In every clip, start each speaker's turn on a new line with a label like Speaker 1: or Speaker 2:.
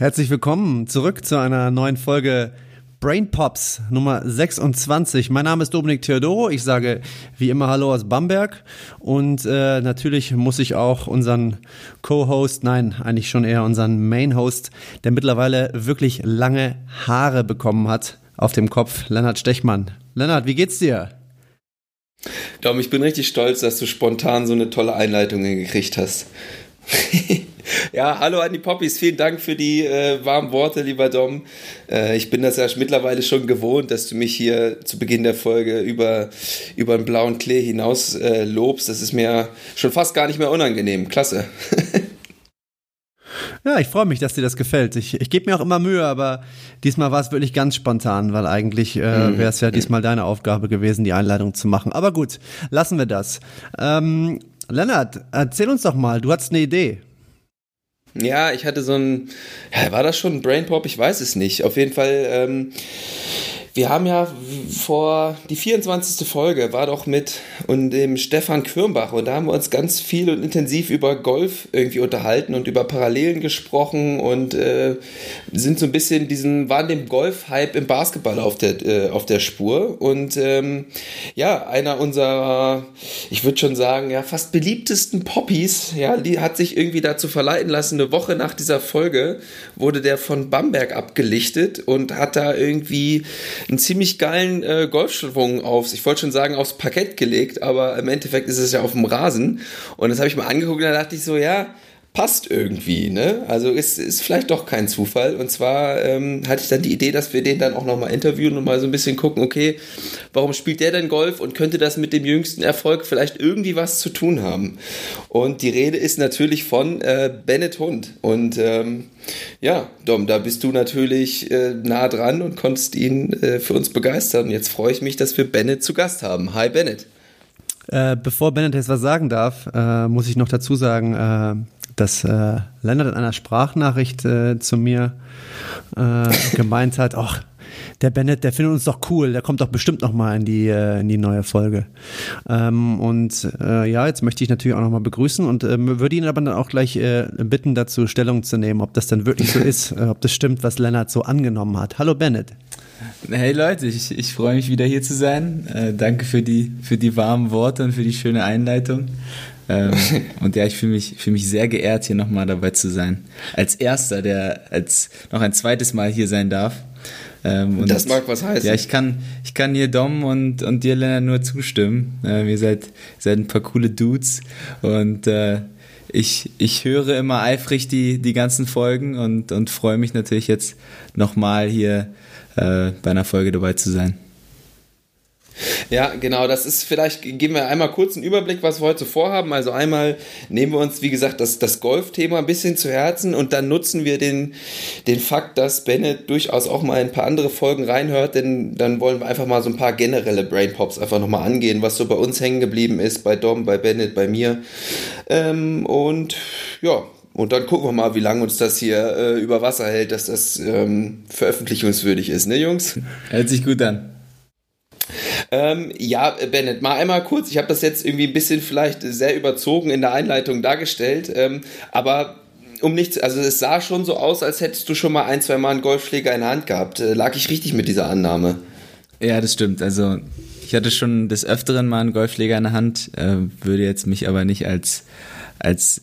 Speaker 1: Herzlich willkommen zurück zu einer neuen Folge Brain Pops Nummer 26. Mein Name ist Dominik Theodoro. Ich sage wie immer Hallo aus Bamberg. Und äh, natürlich muss ich auch unseren Co-Host, nein, eigentlich schon eher unseren Main-Host, der mittlerweile wirklich lange Haare bekommen hat auf dem Kopf, Lennart Stechmann. Lennart, wie geht's dir?
Speaker 2: Dom, ich bin richtig stolz, dass du spontan so eine tolle Einleitung gekriegt hast. ja, hallo an die Poppies, vielen Dank für die äh, warmen Worte, lieber Dom. Äh, ich bin das ja mittlerweile schon gewohnt, dass du mich hier zu Beginn der Folge über, über einen blauen Klee hinaus äh, lobst. Das ist mir schon fast gar nicht mehr unangenehm. Klasse.
Speaker 1: Ja, ich freue mich, dass dir das gefällt. Ich, ich gebe mir auch immer Mühe, aber diesmal war es wirklich ganz spontan, weil eigentlich äh, mhm. wäre es ja diesmal deine Aufgabe gewesen, die Einleitung zu machen. Aber gut, lassen wir das. Ähm, Lennart, erzähl uns doch mal, du hattest eine Idee.
Speaker 2: Ja, ich hatte so ein, war das schon ein Brain Pop? Ich weiß es nicht. Auf jeden Fall, ähm, wir haben ja vor die 24. Folge war doch mit und dem Stefan Quirnbach und da haben wir uns ganz viel und intensiv über Golf irgendwie unterhalten und über Parallelen gesprochen und äh, sind so ein bisschen diesen waren dem Golf-Hype im Basketball auf der äh, auf der Spur und ähm, ja einer unserer ich würde schon sagen ja fast beliebtesten Poppies ja die hat sich irgendwie dazu verleiten lassen eine Woche nach dieser Folge wurde der von Bamberg abgelichtet und hat da irgendwie einen ziemlich geilen äh, Golfschwung aufs, ich wollte schon sagen, aufs Parkett gelegt, aber im Endeffekt ist es ja auf dem Rasen. Und das habe ich mal angeguckt und da dachte ich so, ja, passt irgendwie, ne? Also ist, ist vielleicht doch kein Zufall. Und zwar ähm, hatte ich dann die Idee, dass wir den dann auch nochmal interviewen und mal so ein bisschen gucken, okay, warum spielt der denn Golf und könnte das mit dem jüngsten Erfolg vielleicht irgendwie was zu tun haben? Und die Rede ist natürlich von äh, Bennett Hund. Und ähm, ja, Dom, da bist du natürlich äh, nah dran und konntest ihn äh, für uns begeistern. Und jetzt freue ich mich, dass wir Bennett zu Gast haben. Hi Bennett.
Speaker 1: Äh, bevor Bennett jetzt was sagen darf, äh, muss ich noch dazu sagen, äh, dass äh, Lennart in einer Sprachnachricht äh, zu mir äh, gemeint hat, ach, der Bennett, der findet uns doch cool, der kommt doch bestimmt noch mal in die, äh, in die neue Folge. Ähm, und äh, ja, jetzt möchte ich natürlich auch noch mal begrüßen und äh, würde ihn aber dann auch gleich äh, bitten, dazu Stellung zu nehmen, ob das dann wirklich so ist, äh, ob das stimmt, was Lennart so angenommen hat. Hallo Bennett.
Speaker 3: Hey Leute, ich, ich freue mich wieder hier zu sein. Äh, danke für die, für die warmen Worte und für die schöne Einleitung. Ähm, und ja, ich fühle mich, fühl mich sehr geehrt, hier nochmal dabei zu sein. Als erster, der als noch ein zweites Mal hier sein darf.
Speaker 2: Ähm, und das mag was heißen.
Speaker 3: Ja, ich kann, ich kann hier Dom und, und dir, Lennart, nur zustimmen. Ähm, ihr seid, seid ein paar coole Dudes und äh, ich, ich höre immer eifrig die, die ganzen Folgen und, und freue mich natürlich jetzt nochmal hier äh, bei einer Folge dabei zu sein.
Speaker 2: Ja, genau, das ist vielleicht, geben wir einmal kurz einen Überblick, was wir heute vorhaben. Also einmal nehmen wir uns, wie gesagt, das, das Golf-Thema ein bisschen zu Herzen und dann nutzen wir den, den Fakt, dass Bennett durchaus auch mal ein paar andere Folgen reinhört, denn dann wollen wir einfach mal so ein paar generelle Brain Pops einfach nochmal angehen, was so bei uns hängen geblieben ist, bei Dom, bei Bennett, bei mir. Ähm, und ja, und dann gucken wir mal, wie lange uns das hier äh, über Wasser hält, dass das ähm, veröffentlichungswürdig ist, ne Jungs?
Speaker 3: Hält sich gut an.
Speaker 2: Ähm, ja, Bennett, mal einmal kurz. Ich habe das jetzt irgendwie ein bisschen vielleicht sehr überzogen in der Einleitung dargestellt, ähm, aber um nichts, also es sah schon so aus, als hättest du schon mal ein, zwei Mal einen Golfschläger in der Hand gehabt. Äh, lag ich richtig mit dieser Annahme?
Speaker 3: Ja, das stimmt. Also ich hatte schon des Öfteren mal einen Golfschläger in der Hand, äh, würde jetzt mich aber nicht als, als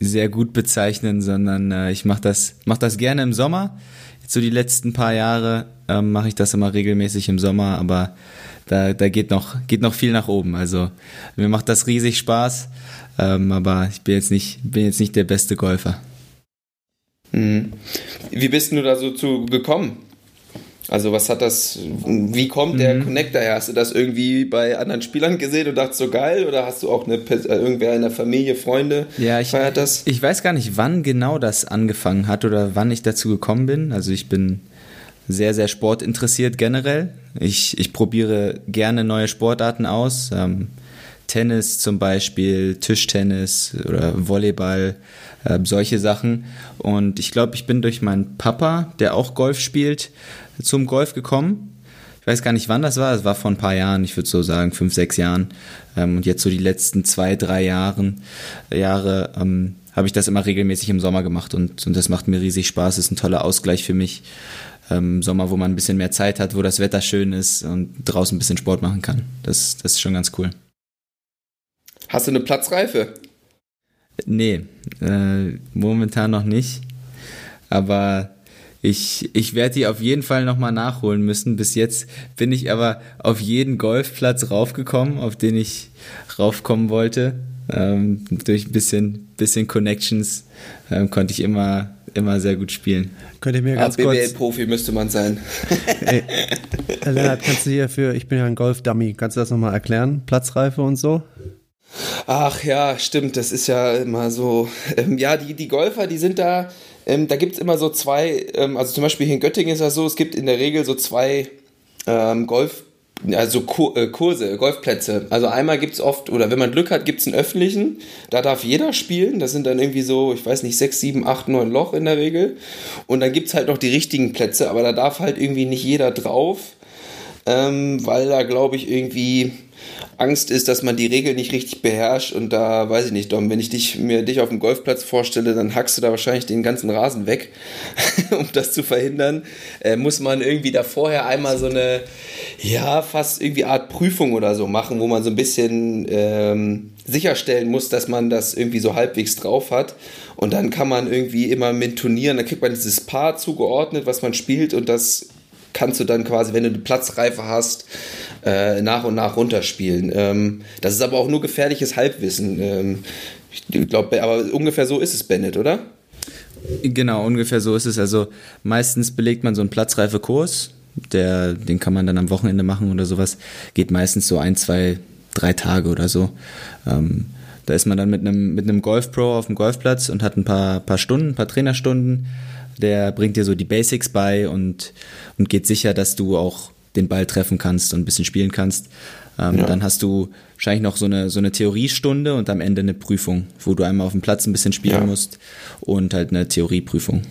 Speaker 3: sehr gut bezeichnen, sondern äh, ich mache das, mach das gerne im Sommer. Jetzt so die letzten paar Jahre ähm, mache ich das immer regelmäßig im Sommer, aber da, da geht, noch, geht noch viel nach oben. Also mir macht das riesig Spaß, ähm, aber ich bin jetzt, nicht, bin jetzt nicht der beste Golfer.
Speaker 2: Mhm. Wie bist du da so zu gekommen? Also was hat das, wie kommt der mhm. Connector her? Hast du das irgendwie bei anderen Spielern gesehen und dachtest so geil oder hast du auch eine, äh, irgendwer in der Familie, Freunde
Speaker 3: ja, ich, feiert das? Ich weiß gar nicht, wann genau das angefangen hat oder wann ich dazu gekommen bin. Also ich bin sehr, sehr sportinteressiert generell. Ich, ich probiere gerne neue Sportarten aus. Ähm, Tennis zum Beispiel, Tischtennis oder Volleyball, äh, solche Sachen. Und ich glaube, ich bin durch meinen Papa, der auch Golf spielt, zum Golf gekommen. Ich weiß gar nicht, wann das war. Es war vor ein paar Jahren, ich würde so sagen, fünf, sechs Jahren. Ähm, und jetzt so die letzten zwei, drei Jahren, Jahre ähm, habe ich das immer regelmäßig im Sommer gemacht und, und das macht mir riesig Spaß, ist ein toller Ausgleich für mich. Ähm, Sommer, wo man ein bisschen mehr Zeit hat, wo das Wetter schön ist und draußen ein bisschen Sport machen kann. Das, das ist schon ganz cool.
Speaker 2: Hast du eine Platzreife?
Speaker 3: Nee, äh, momentan noch nicht. Aber ich, ich werde die auf jeden Fall nochmal nachholen müssen. Bis jetzt bin ich aber auf jeden Golfplatz raufgekommen, auf den ich raufkommen wollte. Ähm, durch ein bisschen, bisschen Connections ähm, konnte ich immer, immer sehr gut spielen.
Speaker 1: Könnt ihr mir ganz
Speaker 2: Ah. BWL-Profi müsste man sein.
Speaker 1: Ey, Lennart, kannst du hier für... Ich bin ja ein Golf-Dummy. Kannst du das nochmal erklären? Platzreife und so?
Speaker 2: Ach ja, stimmt, das ist ja immer so. Ähm, ja, die, die Golfer, die sind da, ähm, da gibt es immer so zwei, ähm, also zum Beispiel hier in Göttingen ist das so, es gibt in der Regel so zwei ähm, Golf, also äh, Kurse, Golfplätze. Also einmal gibt es oft, oder wenn man Glück hat, gibt es einen öffentlichen, da darf jeder spielen, das sind dann irgendwie so, ich weiß nicht, sechs, sieben, acht, neun Loch in der Regel. Und dann gibt es halt noch die richtigen Plätze, aber da darf halt irgendwie nicht jeder drauf, ähm, weil da glaube ich irgendwie Angst ist, dass man die Regeln nicht richtig beherrscht und da weiß ich nicht, Dom, wenn ich dich, mir dich auf dem Golfplatz vorstelle, dann hackst du da wahrscheinlich den ganzen Rasen weg, um das zu verhindern. Äh, muss man irgendwie da vorher einmal so eine, ja, fast irgendwie Art Prüfung oder so machen, wo man so ein bisschen ähm, sicherstellen muss, dass man das irgendwie so halbwegs drauf hat. Und dann kann man irgendwie immer mit Turnieren, da kriegt man dieses Paar zugeordnet, was man spielt und das kannst du dann quasi, wenn du eine Platzreife hast, äh, nach und nach runterspielen. Ähm, das ist aber auch nur gefährliches Halbwissen. Ähm, ich glaube, aber ungefähr so ist es, Bennett, oder?
Speaker 3: Genau, ungefähr so ist es. Also meistens belegt man so einen Platzreife-Kurs, den kann man dann am Wochenende machen oder sowas. Geht meistens so ein, zwei, drei Tage oder so. Ähm, da ist man dann mit einem, mit einem Golf-Pro auf dem Golfplatz und hat ein paar, paar Stunden, ein paar Trainerstunden. Der bringt dir so die Basics bei und, und geht sicher, dass du auch den Ball treffen kannst und ein bisschen spielen kannst. Ähm,
Speaker 2: Ja.
Speaker 3: Dann hast du wahrscheinlich noch so eine, so eine Theoriestunde und am Ende eine Prüfung, wo du einmal auf dem Platz ein bisschen spielen
Speaker 2: Ja.
Speaker 3: musst und halt eine Theorieprüfung.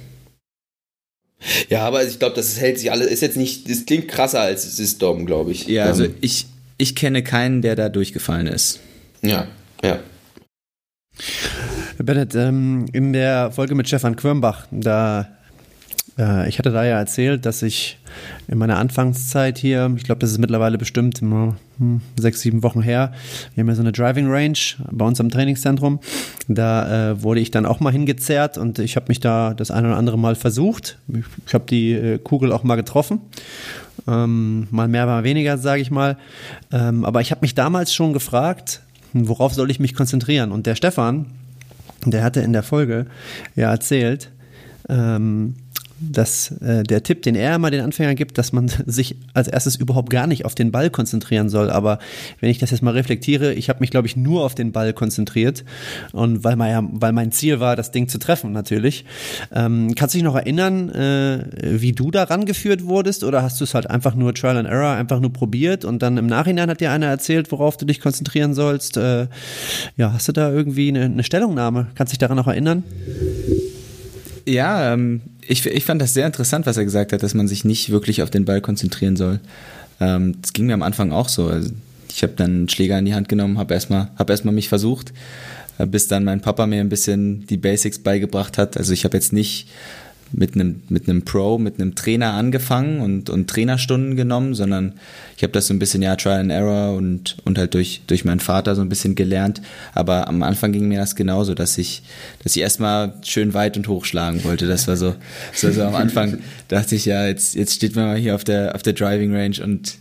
Speaker 2: Ja, aber ich glaube, das hält sich alle. Ist jetzt nicht. Es klingt krasser als es ist, Dom, glaube ich.
Speaker 3: Ja, also
Speaker 2: Ähm,
Speaker 3: ich, ich kenne keinen, der da durchgefallen ist.
Speaker 2: ja, ja.
Speaker 1: Bennett, ähm, in der Folge mit Stefan Quirmbach, da äh, ich hatte da ja erzählt, dass ich in meiner Anfangszeit hier, ich glaube, das ist mittlerweile bestimmt hm, sechs, sieben Wochen her, wir haben ja so eine Driving Range bei uns am Trainingszentrum. Da äh, wurde ich dann auch mal hingezerrt und ich habe mich da das eine oder andere Mal versucht. Ich, ich habe die äh, Kugel auch mal getroffen. Ähm, mal mehr, mal weniger, sage ich mal. Ähm, aber ich habe mich damals schon gefragt, worauf soll ich mich konzentrieren? Und der Stefan, der hatte in der Folge ja erzählt, ähm, dass äh, der Tipp, den er immer den Anfängern gibt, dass man sich als erstes überhaupt gar nicht auf den Ball konzentrieren soll. Aber wenn ich das jetzt mal reflektiere, ich habe mich, glaube ich, nur auf den Ball konzentriert. Und weil, mein, weil mein Ziel war, das Ding zu treffen, natürlich. Ähm, kannst du dich noch erinnern, äh, wie du da rangeführt wurdest? Oder hast du es halt einfach nur Trial and Error, einfach nur probiert und dann im Nachhinein hat dir einer erzählt, worauf du dich konzentrieren sollst? Äh, ja, hast du da irgendwie eine, eine Stellungnahme? Kannst du dich daran noch erinnern?
Speaker 3: Ja, ähm, ich, ich fand das sehr interessant, was er gesagt hat, dass man sich nicht wirklich auf den Ball konzentrieren soll. Ähm, das ging mir am Anfang auch so. Also ich habe dann einen Schläger in die Hand genommen, habe erstmal hab erstmal mich versucht, äh, bis dann mein Papa mir ein bisschen die Basics beigebracht hat. Also ich habe jetzt nicht mit einem mit einem Pro, mit einem Trainer angefangen und, und Trainerstunden genommen, sondern ich habe das so ein bisschen ja Trial and Error und und halt durch durch meinen Vater so ein bisschen gelernt. Aber am Anfang ging mir das genauso, dass ich dass ich erstmal schön weit und hoch schlagen wollte. Das war so so, so am Anfang dachte ich ja jetzt jetzt steht man mal hier auf der auf der Driving Range und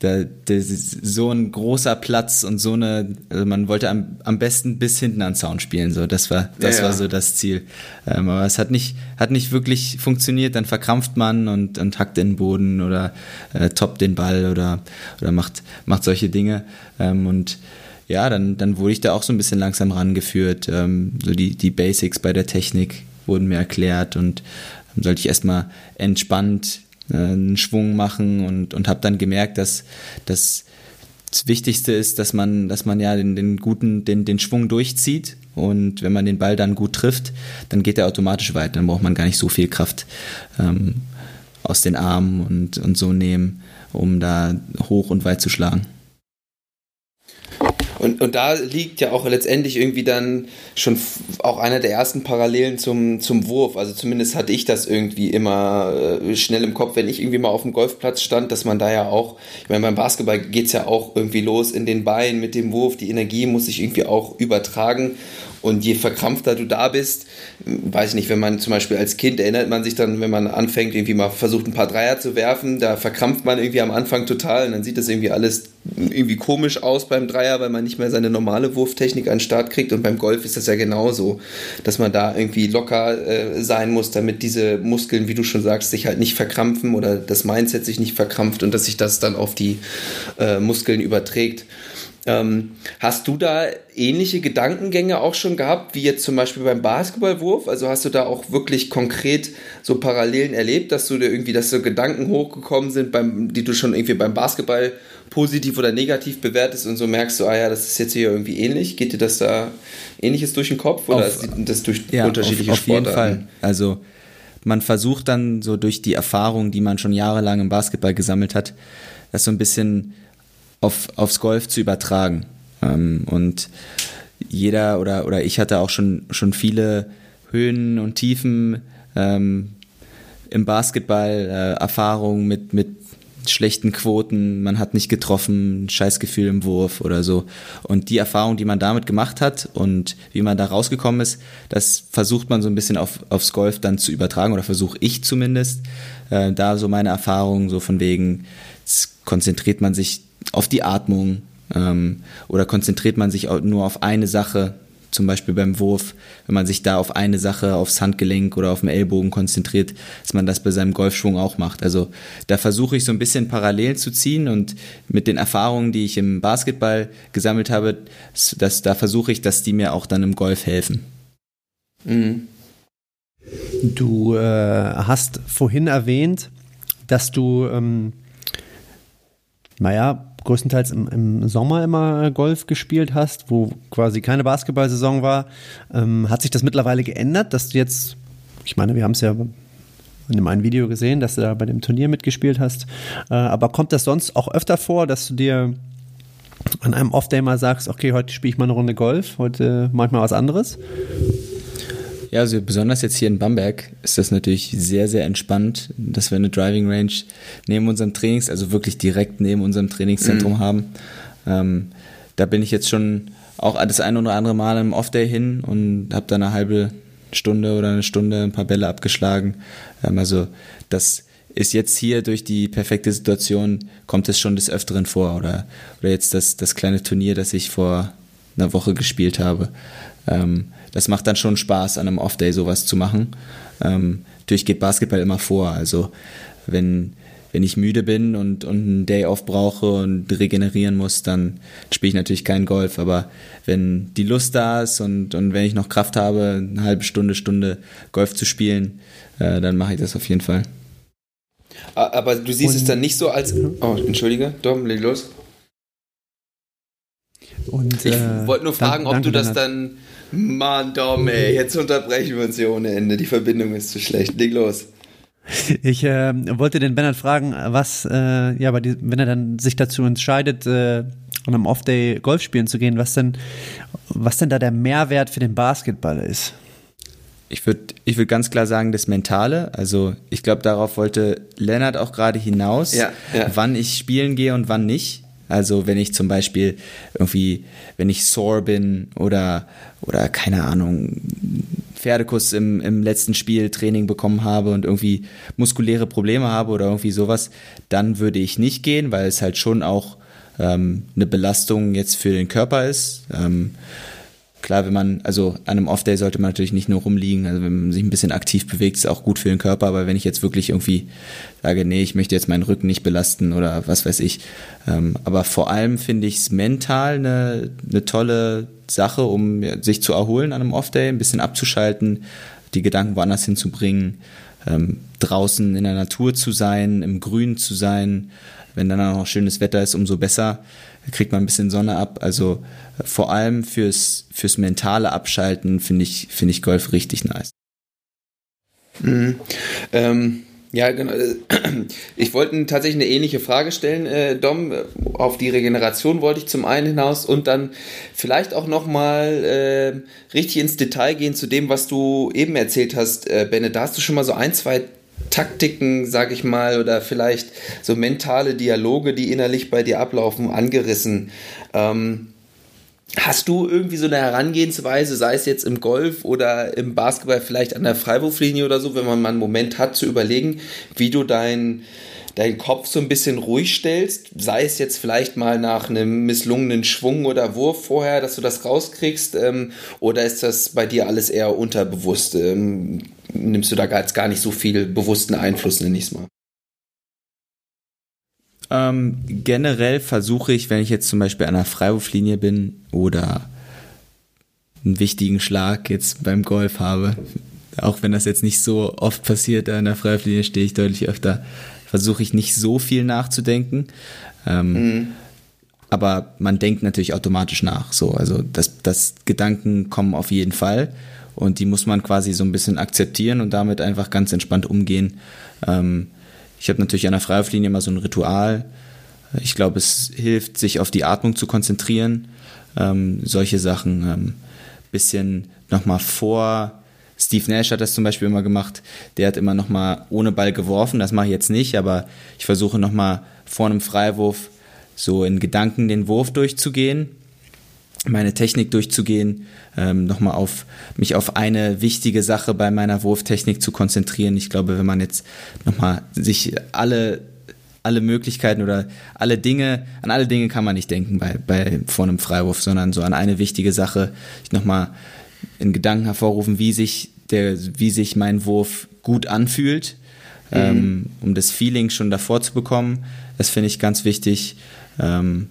Speaker 3: da, das ist so ein großer Platz und so eine, also man wollte am, am besten bis hinten an Sound spielen, so das war, das
Speaker 2: Ja, ja.
Speaker 3: war so das Ziel. Ähm, aber es hat nicht, hat nicht wirklich funktioniert, dann verkrampft man und, und hackt den Boden oder äh, toppt den Ball oder, oder macht, macht solche Dinge. Ähm, und ja, dann, dann wurde ich da auch so ein bisschen langsam rangeführt. Ähm, so die, die Basics bei der Technik wurden mir erklärt und dann sollte ich erstmal entspannt einen Schwung machen und, und habe dann gemerkt, dass das das Wichtigste ist, dass man, dass man ja den, den guten, den, den Schwung durchzieht und wenn man den Ball dann gut trifft, dann geht er automatisch weiter. Dann braucht man gar nicht so viel Kraft ähm, aus den Armen und, und so nehmen, um da hoch und weit zu schlagen.
Speaker 2: Und, und da liegt ja auch letztendlich irgendwie dann schon auch einer der ersten Parallelen zum, zum Wurf. Also zumindest hatte ich das irgendwie immer äh, schnell im Kopf, wenn ich irgendwie mal auf dem Golfplatz stand, dass man da ja auch, ich meine, beim Basketball geht's ja auch irgendwie los in den Beinen mit dem Wurf. Die Energie muss sich irgendwie auch übertragen. Und je verkrampfter du da bist, weiß ich nicht, wenn man zum Beispiel als Kind erinnert man sich dann, wenn man anfängt, irgendwie mal versucht, ein paar Dreier zu werfen, da verkrampft man irgendwie am Anfang total und dann sieht das irgendwie alles irgendwie komisch aus beim Dreier, weil man nicht mehr seine normale Wurftechnik an den Start kriegt und beim Golf ist das ja genauso, dass man da irgendwie locker äh, sein muss, damit diese Muskeln, wie du schon sagst, sich halt nicht verkrampfen oder das Mindset sich nicht verkrampft und dass sich das dann auf die äh, Muskeln überträgt. Ähm, hast du da ähnliche Gedankengänge auch schon gehabt, wie jetzt zum Beispiel beim Basketballwurf? Also hast du da auch wirklich konkret so Parallelen erlebt, dass du dir irgendwie, dass so Gedanken hochgekommen sind, beim, die du schon irgendwie beim Basketball positiv oder negativ bewertest und so merkst du, ah ja, das ist jetzt hier irgendwie ähnlich. Geht dir das da ähnliches durch den Kopf oder auf, ist das durch ja, unterschiedliche auf, auf Sportarten? Auf jeden Fall.
Speaker 3: Also man versucht dann so durch die Erfahrung, die man schon jahrelang im Basketball gesammelt hat, das so ein bisschen auf, aufs Golf zu übertragen. Ähm, und jeder oder, oder ich hatte auch schon, schon viele Höhen und Tiefen ähm, im Basketball, äh, Erfahrungen mit, mit schlechten Quoten, man hat nicht getroffen, Scheißgefühl im Wurf oder so. Und die Erfahrung, die man damit gemacht hat und wie man da rausgekommen ist, das versucht man so ein bisschen auf, aufs Golf dann zu übertragen oder versuche ich zumindest. Äh, da so meine Erfahrungen, so von wegen, konzentriert man sich auf die Atmung ähm, oder konzentriert man sich nur auf eine Sache, zum Beispiel beim Wurf, wenn man sich da auf eine Sache, aufs Handgelenk oder auf den Ellbogen konzentriert, dass man das bei seinem Golfschwung auch macht. Also da versuche ich so ein bisschen parallel zu ziehen und mit den Erfahrungen, die ich im Basketball gesammelt habe, dass, da versuche ich, dass die mir auch dann im Golf helfen.
Speaker 1: Mhm. Du äh, hast vorhin erwähnt, dass du ähm, naja, größtenteils im, im, Sommer immer Golf gespielt hast, wo quasi keine Basketballsaison war. Ähm, hat sich das mittlerweile geändert, dass du jetzt, ich meine, wir haben es ja in meinem Video gesehen, dass du da bei dem Turnier mitgespielt hast. Äh, aber kommt das sonst auch öfter vor, dass du dir an einem Off-Day mal sagst, okay, heute spiele ich mal eine Runde Golf, heute mache ich mal was anderes?
Speaker 3: Ja, also besonders jetzt hier in Bamberg ist das natürlich sehr, sehr entspannt, dass wir eine Driving Range neben unserem Trainings, also wirklich direkt neben unserem Trainingszentrum mhm. haben. Ähm, da bin ich jetzt schon auch das ein oder andere Mal im Off-Day hin und habe da eine halbe Stunde oder eine Stunde ein paar Bälle abgeschlagen. Ähm, also das ist jetzt hier durch die perfekte Situation, kommt es schon des Öfteren vor. Oder, oder jetzt das, das kleine Turnier, das ich vor einer Woche gespielt habe. Ähm, das macht dann schon Spaß, an einem Off-Day sowas zu machen. Ähm, natürlich geht Basketball immer vor. Also wenn, wenn ich müde bin und, und einen Day off brauche und regenerieren muss, dann spiele ich natürlich keinen Golf. Aber wenn die Lust da ist und, und wenn ich noch Kraft habe, eine halbe Stunde, Stunde Golf zu spielen, äh, dann mache ich das auf jeden Fall.
Speaker 2: Aber du siehst und, es dann nicht so als. Oh, entschuldige, Dom, leg los. Und, ich äh, wollte nur fragen, dann, ob du das dann Mann, Dom, ey, jetzt unterbrechen wir uns hier ohne Ende. Die Verbindung ist zu schlecht. Leg los.
Speaker 1: Ich äh, wollte den Bernhard fragen, was, äh, ja, die, wenn er dann sich dazu entscheidet, äh, an einem Off-Day Golf spielen zu gehen, was denn, was denn da der Mehrwert für den Basketball ist?
Speaker 3: Ich würde ich würd ganz klar sagen, das Mentale. Also ich glaube, darauf wollte Lennart auch gerade hinaus, ja, ja. wann ich spielen gehe und wann nicht. Also wenn ich zum Beispiel irgendwie, wenn ich sore bin oder, oder keine Ahnung, Pferdekuss im, im letzten Spiel Training bekommen habe und irgendwie muskuläre Probleme habe oder irgendwie sowas, dann würde ich nicht gehen, weil es halt schon auch ähm, eine Belastung jetzt für den Körper ist. Ähm, klar, wenn man, also an einem Off-Day sollte man natürlich nicht nur rumliegen, also wenn man sich ein bisschen aktiv bewegt, ist auch gut für den Körper, aber wenn ich jetzt wirklich irgendwie sage, nee, ich möchte jetzt meinen Rücken nicht belasten oder was weiß ich, ähm, aber vor allem finde ich es mental eine, eine tolle Sache, um sich zu erholen an einem Off-Day, ein bisschen abzuschalten, die Gedanken woanders hinzubringen, ähm, draußen in der Natur zu sein, im Grün zu sein, wenn dann auch noch schönes Wetter ist, umso besser kriegt man ein bisschen Sonne ab. Also äh, vor allem fürs, fürs mentale Abschalten finde ich, finde ich Golf richtig nice.
Speaker 2: Mhm. Ähm, Ja, genau. Ich wollte tatsächlich eine ähnliche Frage stellen, äh, Dom. Auf die Regeneration wollte ich zum einen hinaus und dann vielleicht auch nochmal äh, richtig ins Detail gehen zu dem, was du eben erzählt hast, äh, Benne. Da hast du schon mal so ein, zwei Taktiken, sag ich mal, oder vielleicht so mentale Dialoge, die innerlich bei dir ablaufen, angerissen. Ähm, Hast du irgendwie so eine Herangehensweise, sei es jetzt im Golf oder im Basketball, vielleicht an der Freiwurflinie oder so, wenn man mal einen Moment hat, zu überlegen, wie du deinen deinen Kopf so ein bisschen ruhig stellst, sei es jetzt vielleicht mal nach einem misslungenen Schwung oder Wurf vorher, dass du das rauskriegst, ähm, oder ist das bei dir alles eher unterbewusst? Ähm, nimmst du da gar nicht so viel bewussten Einfluss, nenne ich es mal?
Speaker 3: Ähm, generell versuche ich, wenn ich jetzt zum Beispiel an einer Freiwurflinie bin oder einen wichtigen Schlag jetzt beim Golf habe, auch wenn das jetzt nicht so oft passiert, an der Freiwurflinie stehe ich deutlich öfter, versuche ich nicht so viel nachzudenken. Ähm, mhm. Aber man denkt natürlich automatisch nach. So, also das, das Gedanken kommen auf jeden Fall und die muss man quasi so ein bisschen akzeptieren und damit einfach ganz entspannt umgehen. Ähm, ich habe natürlich an der Freiwurflinie immer so ein Ritual. Ich glaube, es hilft, sich auf die Atmung zu konzentrieren. Ähm, solche Sachen. Ähm, bisschen nochmal vor. Steve Nash hat das zum Beispiel immer gemacht. Der hat immer nochmal ohne Ball geworfen. Das mache ich jetzt nicht, aber ich versuche nochmal vor einem Freiwurf so in Gedanken den Wurf durchzugehen meine Technik durchzugehen, ähm, nochmal auf mich auf eine wichtige Sache bei meiner Wurftechnik zu konzentrieren. Ich glaube, wenn man jetzt nochmal sich alle alle Möglichkeiten oder alle Dinge, an alle Dinge kann man nicht denken bei, bei vor einem Freiwurf, sondern so an eine wichtige Sache. Ich nochmal in Gedanken hervorrufen, wie sich der, wie sich mein Wurf gut anfühlt, mhm. ähm, um das Feeling schon davor zu bekommen. Das finde ich ganz wichtig. Ähm,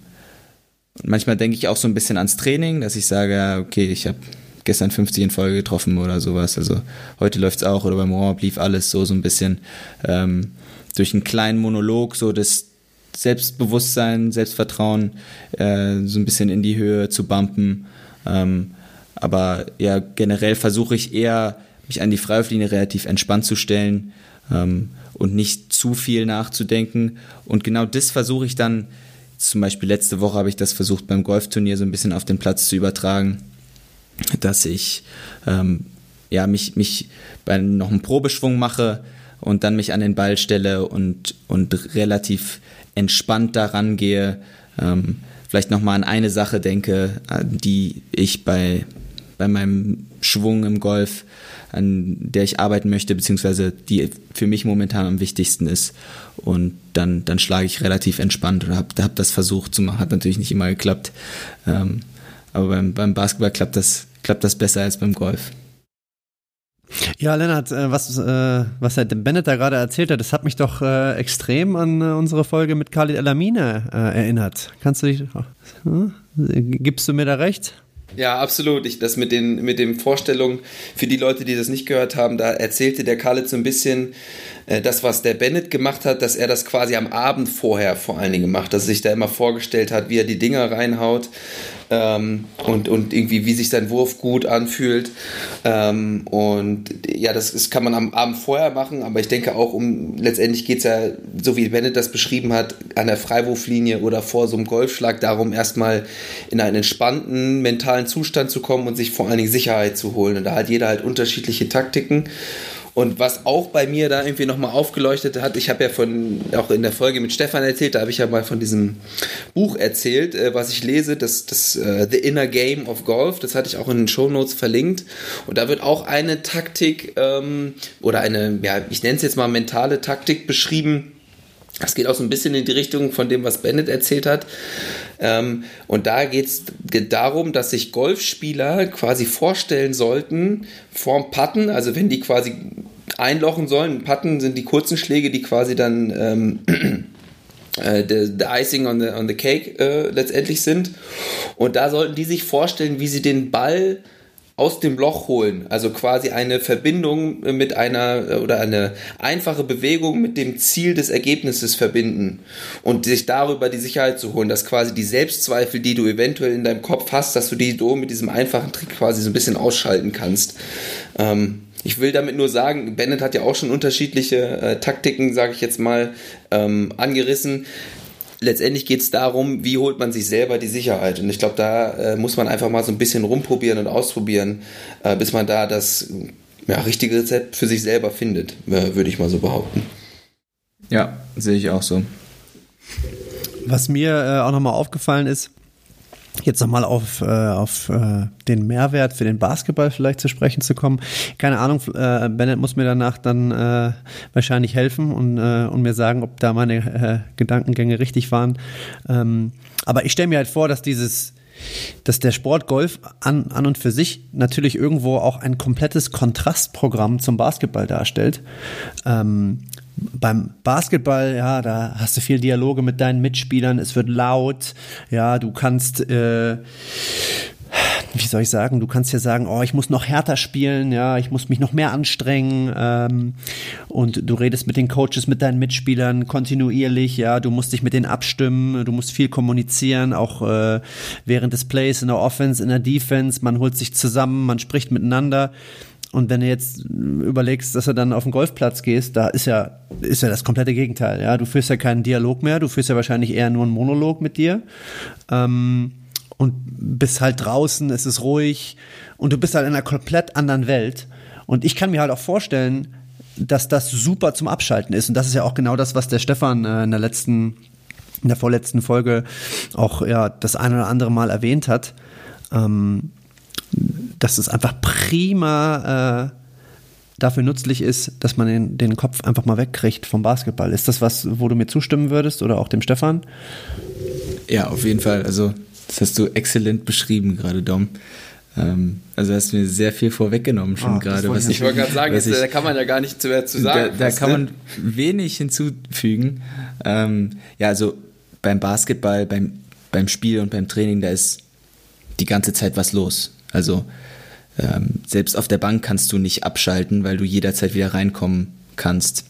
Speaker 3: manchmal denke ich auch so ein bisschen ans Training, dass ich sage, okay, ich habe gestern 50 in Folge getroffen oder sowas. Also heute läuft es auch oder beim Warm-Up lief alles so, so ein bisschen ähm, durch einen kleinen Monolog, so das Selbstbewusstsein, Selbstvertrauen äh, so ein bisschen in die Höhe zu bumpen. Ähm, aber ja, generell versuche ich eher, mich an die Freiwurflinie relativ entspannt zu stellen ähm, und nicht zu viel nachzudenken. Und genau das versuche ich dann zum Beispiel letzte Woche habe ich das versucht beim Golfturnier so ein bisschen auf den Platz zu übertragen, dass ich ähm, ja mich mich bei noch einen Probeschwung mache und dann mich an den Ball stelle und und relativ entspannt daran gehe. Ähm, vielleicht noch mal an eine Sache denke, die ich bei bei meinem Schwung im Golf an der ich arbeiten möchte, beziehungsweise die für mich momentan am wichtigsten ist. Und dann, dann schlage ich relativ entspannt oder habe hab das versucht zu machen. Hat natürlich nicht immer geklappt. Ähm, aber beim, beim Basketball klappt das, klappt das besser als beim Golf.
Speaker 1: Ja, Lennart, äh, was, äh, was Herr Bennett da gerade erzählt hat, das hat mich doch äh, extrem an unsere Folge mit Khalid Elamine erinnert. Kannst du dich, gibst du mir da recht?
Speaker 2: Ja, absolut. Ich, das mit den, mit den Vorstellungen, für die Leute, die das nicht gehört haben, da erzählte der Khaled so ein bisschen, äh, das, was der Bennett gemacht hat, dass er das quasi am Abend vorher vor allen Dingen gemacht, dass er sich da immer vorgestellt hat, wie er die Dinger reinhaut ähm, und, und irgendwie, wie sich sein Wurf gut anfühlt. Ähm, und ja, das, das kann man am Abend vorher machen, aber ich denke auch um, letztendlich geht es ja, so wie Bennett das beschrieben hat, an der Freiwurflinie oder vor so einem Golfschlag darum, erstmal in einen entspannten mentalen Zustand zu kommen und sich vor allen Dingen Sicherheit zu holen. Und da hat jeder halt unterschiedliche Taktiken. Und was auch bei mir da irgendwie nochmal aufgeleuchtet hat, ich habe ja von, auch in der Folge mit Stefan erzählt, da habe ich ja mal von diesem Buch erzählt, äh, was ich lese, das, das uh, The Inner Game of Golf, das hatte ich auch in den Show Notes verlinkt. Und da wird auch eine Taktik ähm, oder eine, ja, ich nenne es jetzt mal mentale Taktik beschrieben, das geht auch so ein bisschen in die Richtung von dem, was Bennett erzählt hat. Ähm, und da geht es darum, dass sich Golfspieler quasi vorstellen sollten, vorm Putten, also wenn die quasi einlochen sollen, Putten sind die kurzen Schläge, die quasi dann ähm, äh, icing on the, on the cake äh, letztendlich sind. Und da sollten die sich vorstellen, wie sie den Ball aus dem Loch holen. Also quasi eine Verbindung mit einer oder eine einfache Bewegung mit dem Ziel des Ergebnisses verbinden und sich darüber die Sicherheit zu holen, dass quasi die Selbstzweifel, die du eventuell in deinem Kopf hast, dass du die so mit diesem einfachen Trick quasi so ein bisschen ausschalten kannst. Ähm, ich will damit nur sagen, Bennett hat ja auch schon unterschiedliche äh, Taktiken, sage ich jetzt mal, ähm, angerissen. Letztendlich geht es darum, wie holt man sich selber die Sicherheit. Und ich glaube, da äh, muss man einfach mal so ein bisschen rumprobieren und ausprobieren, äh, bis man da das ja, richtige Rezept für sich selber findet, äh, würde ich mal so behaupten.
Speaker 3: Ja, sehe ich auch so.
Speaker 1: Was mir äh, auch nochmal aufgefallen ist, jetzt nochmal auf, äh, auf äh, den Mehrwert für den Basketball vielleicht zu sprechen zu kommen. Keine Ahnung, äh, Bennett muss mir danach dann äh, wahrscheinlich helfen und, äh, und mir sagen, ob da meine äh, Gedankengänge richtig waren. Ähm, aber ich stelle mir halt vor, dass dieses dass der Sport Golf an, an und für sich natürlich irgendwo auch ein komplettes Kontrastprogramm zum Basketball darstellt. Ähm, beim Basketball, ja, da hast du viel Dialoge mit deinen Mitspielern, es wird laut, ja, du kannst, äh, wie soll ich sagen, du kannst ja sagen, oh, ich muss noch härter spielen, ja, ich muss mich noch mehr anstrengen ähm, und du redest mit den Coaches, mit deinen Mitspielern kontinuierlich, ja, du musst dich mit denen abstimmen, du musst viel kommunizieren, auch äh, während des Plays in der Offense, in der Defense, man holt sich zusammen, man spricht miteinander und wenn du jetzt überlegst, dass du dann auf den Golfplatz gehst, da ist ja, ist ja das komplette Gegenteil. Ja, du führst ja keinen Dialog mehr, du führst ja wahrscheinlich eher nur einen Monolog mit dir. Ähm, und bist halt draußen, es ist ruhig und du bist halt in einer komplett anderen Welt. Und ich kann mir halt auch vorstellen, dass das super zum Abschalten ist. Und das ist ja auch genau das, was der Stefan äh, in der letzten, in der vorletzten Folge auch ja das ein oder andere Mal erwähnt hat. Ähm, dass es einfach prima äh, dafür nützlich ist, dass man den, den Kopf einfach mal wegkriegt vom Basketball. Ist das was, wo du mir zustimmen würdest oder auch dem Stefan?
Speaker 3: Ja, auf jeden Fall. Also, das hast du exzellent beschrieben gerade, Dom. Ähm, also hast du mir sehr viel vorweggenommen schon ah, gerade.
Speaker 2: Was ich wollte gerade sagen, jetzt, ich, da kann man ja gar nicht zu, zu sagen.
Speaker 3: Da, da kann man wenig hinzufügen. Ähm, ja, also beim Basketball, beim, beim Spiel und beim Training, da ist die ganze Zeit was los. Also ähm, selbst auf der Bank kannst du nicht abschalten, weil du jederzeit wieder reinkommen kannst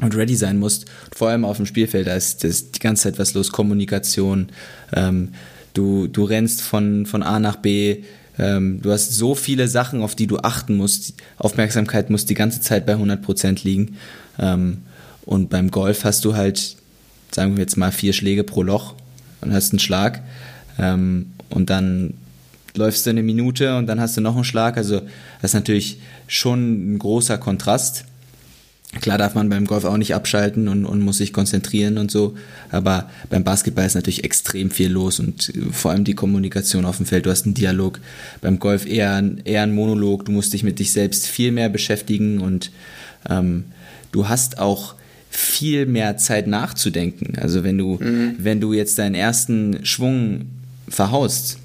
Speaker 3: und ready sein musst. Vor allem auf dem Spielfeld, da ist, ist die ganze Zeit was los, Kommunikation. Ähm, du, du rennst von, von A nach B. Ähm, du hast so viele Sachen, auf die du achten musst. Aufmerksamkeit muss die ganze Zeit bei 100% liegen. Ähm, und beim Golf hast du halt, sagen wir jetzt mal, vier Schläge pro Loch und hast einen Schlag. Ähm, und dann läufst du eine Minute und dann hast du noch einen Schlag. Also das ist natürlich schon ein großer Kontrast. Klar darf man beim Golf auch nicht abschalten und, und muss sich konzentrieren und so, aber beim Basketball ist natürlich extrem viel los und vor allem die Kommunikation auf dem Feld. Du hast einen Dialog, beim Golf eher, eher ein Monolog, du musst dich mit dich selbst viel mehr beschäftigen und ähm, du hast auch viel mehr Zeit nachzudenken. Also wenn du, mhm. wenn du jetzt deinen ersten Schwung verhaust,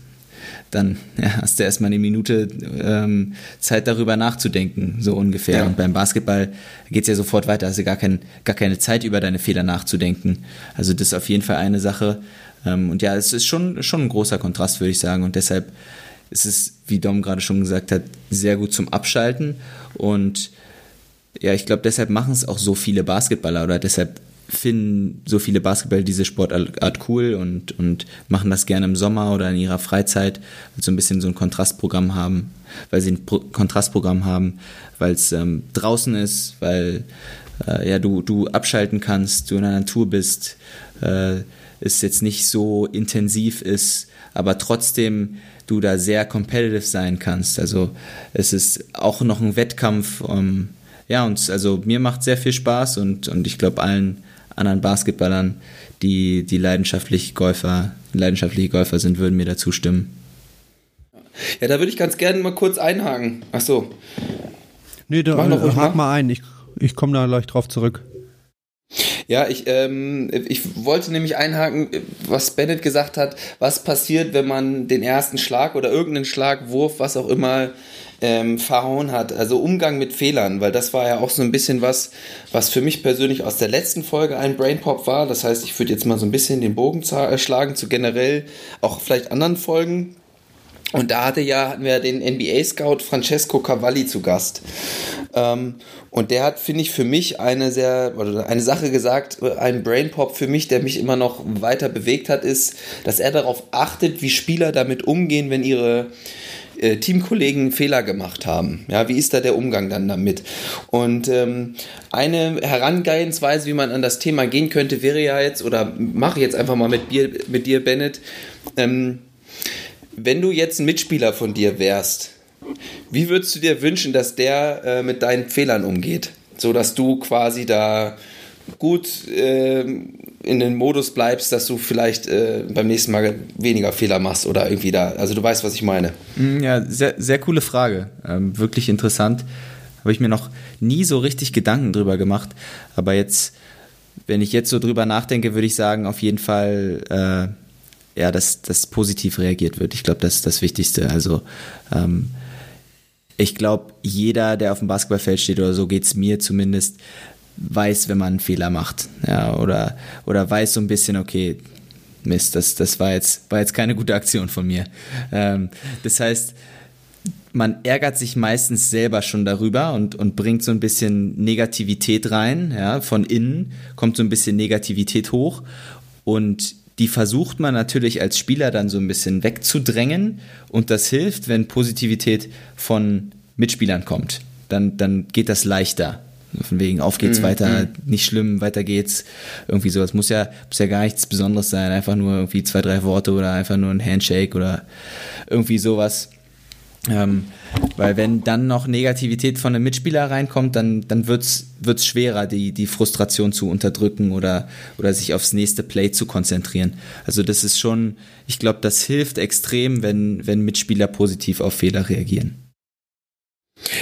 Speaker 3: dann ja, hast du erstmal eine Minute ähm, Zeit darüber nachzudenken, so ungefähr. Ja. Und beim Basketball geht es ja sofort weiter, hast du gar, kein, gar keine Zeit über deine Fehler nachzudenken. Also das ist auf jeden Fall eine Sache. Ähm, und ja, es ist schon, schon ein großer Kontrast, würde ich sagen. Und deshalb ist es, wie Dom gerade schon gesagt hat, sehr gut zum Abschalten. Und ja, ich glaube, deshalb machen es auch so viele Basketballer oder deshalb finden so viele Basketball diese Sportart cool und, und machen das gerne im Sommer oder in ihrer Freizeit, weil sie ein bisschen so ein Kontrastprogramm haben, weil sie ein Pro Kontrastprogramm haben, weil es ähm, draußen ist, weil äh, ja, du, du abschalten kannst, du in der Natur bist, äh, es jetzt nicht so intensiv ist, aber trotzdem du da sehr competitive sein kannst. Also es ist auch noch ein Wettkampf. Ähm, ja, und also mir macht sehr viel Spaß und, und ich glaube allen anderen Basketballern, die, die leidenschaftlich Golfer, leidenschaftliche Golfer sind, würden mir dazu stimmen.
Speaker 2: Ja, da würde ich ganz gerne mal kurz einhaken. Ach so.
Speaker 1: Nee, da, noch, äh, hak mal ein. Ich, ich komme da gleich drauf zurück.
Speaker 2: Ja, ich, ähm, ich wollte nämlich einhaken, was Bennett gesagt hat, was passiert, wenn man den ersten Schlag oder irgendeinen Schlag, Wurf, was auch immer ähm, verhauen hat. Also Umgang mit Fehlern, weil das war ja auch so ein bisschen was, was für mich persönlich aus der letzten Folge ein Brainpop war. Das heißt, ich würde jetzt mal so ein bisschen den Bogen äh, schlagen zu generell auch vielleicht anderen Folgen. Und da hatte ja, hatten wir den NBA-Scout Francesco Cavalli zu Gast. Ähm, und der hat, finde ich, für mich eine sehr, oder eine Sache gesagt, ein Brainpop für mich, der mich immer noch weiter bewegt hat, ist, dass er darauf achtet, wie Spieler damit umgehen, wenn ihre äh, Teamkollegen Fehler gemacht haben. Ja, wie ist da der Umgang dann damit? Und ähm, eine Herangehensweise, wie man an das Thema gehen könnte, wäre ja jetzt, oder mache jetzt einfach mal mit, dir, mit dir, Bennett, ähm, wenn du jetzt ein Mitspieler von dir wärst, wie würdest du dir wünschen, dass der äh, mit deinen Fehlern umgeht? So dass du quasi da gut äh, in den Modus bleibst, dass du vielleicht äh, beim nächsten Mal weniger Fehler machst oder irgendwie da. Also du weißt, was ich meine.
Speaker 3: Mm, ja, sehr, sehr coole Frage. Ähm, wirklich interessant. Habe ich mir noch nie so richtig Gedanken drüber gemacht. Aber jetzt, wenn ich jetzt so drüber nachdenke, würde ich sagen, auf jeden Fall, äh, ja, dass das positiv reagiert wird. Ich glaube, das ist das Wichtigste. Also ähm, ich glaube, jeder, der auf dem Basketballfeld steht oder so, geht es mir zumindest, weiß, wenn man einen Fehler macht. Ja, oder, oder weiß so ein bisschen, okay, Mist, das, das war, jetzt, war jetzt keine gute Aktion von mir. Ähm, das heißt, man ärgert sich meistens selber schon darüber und, und bringt so ein bisschen Negativität rein. Ja, von innen kommt so ein bisschen Negativität hoch. Und die versucht man natürlich als Spieler dann so ein bisschen wegzudrängen. Und das hilft, wenn Positivität von Mitspielern kommt. Dann, dann geht das leichter. Von wegen, auf geht's mhm. weiter, mhm. nicht schlimm, weiter geht's. Irgendwie sowas. Muss ja, muss ja gar nichts Besonderes sein. Einfach nur irgendwie zwei, drei Worte oder einfach nur ein Handshake oder irgendwie sowas. Ähm, weil wenn dann noch Negativität von einem Mitspieler reinkommt, dann, dann wird's wird's schwerer, die, die Frustration zu unterdrücken oder, oder sich aufs nächste Play zu konzentrieren. Also das ist schon, ich glaube, das hilft extrem, wenn, wenn Mitspieler positiv auf Fehler reagieren.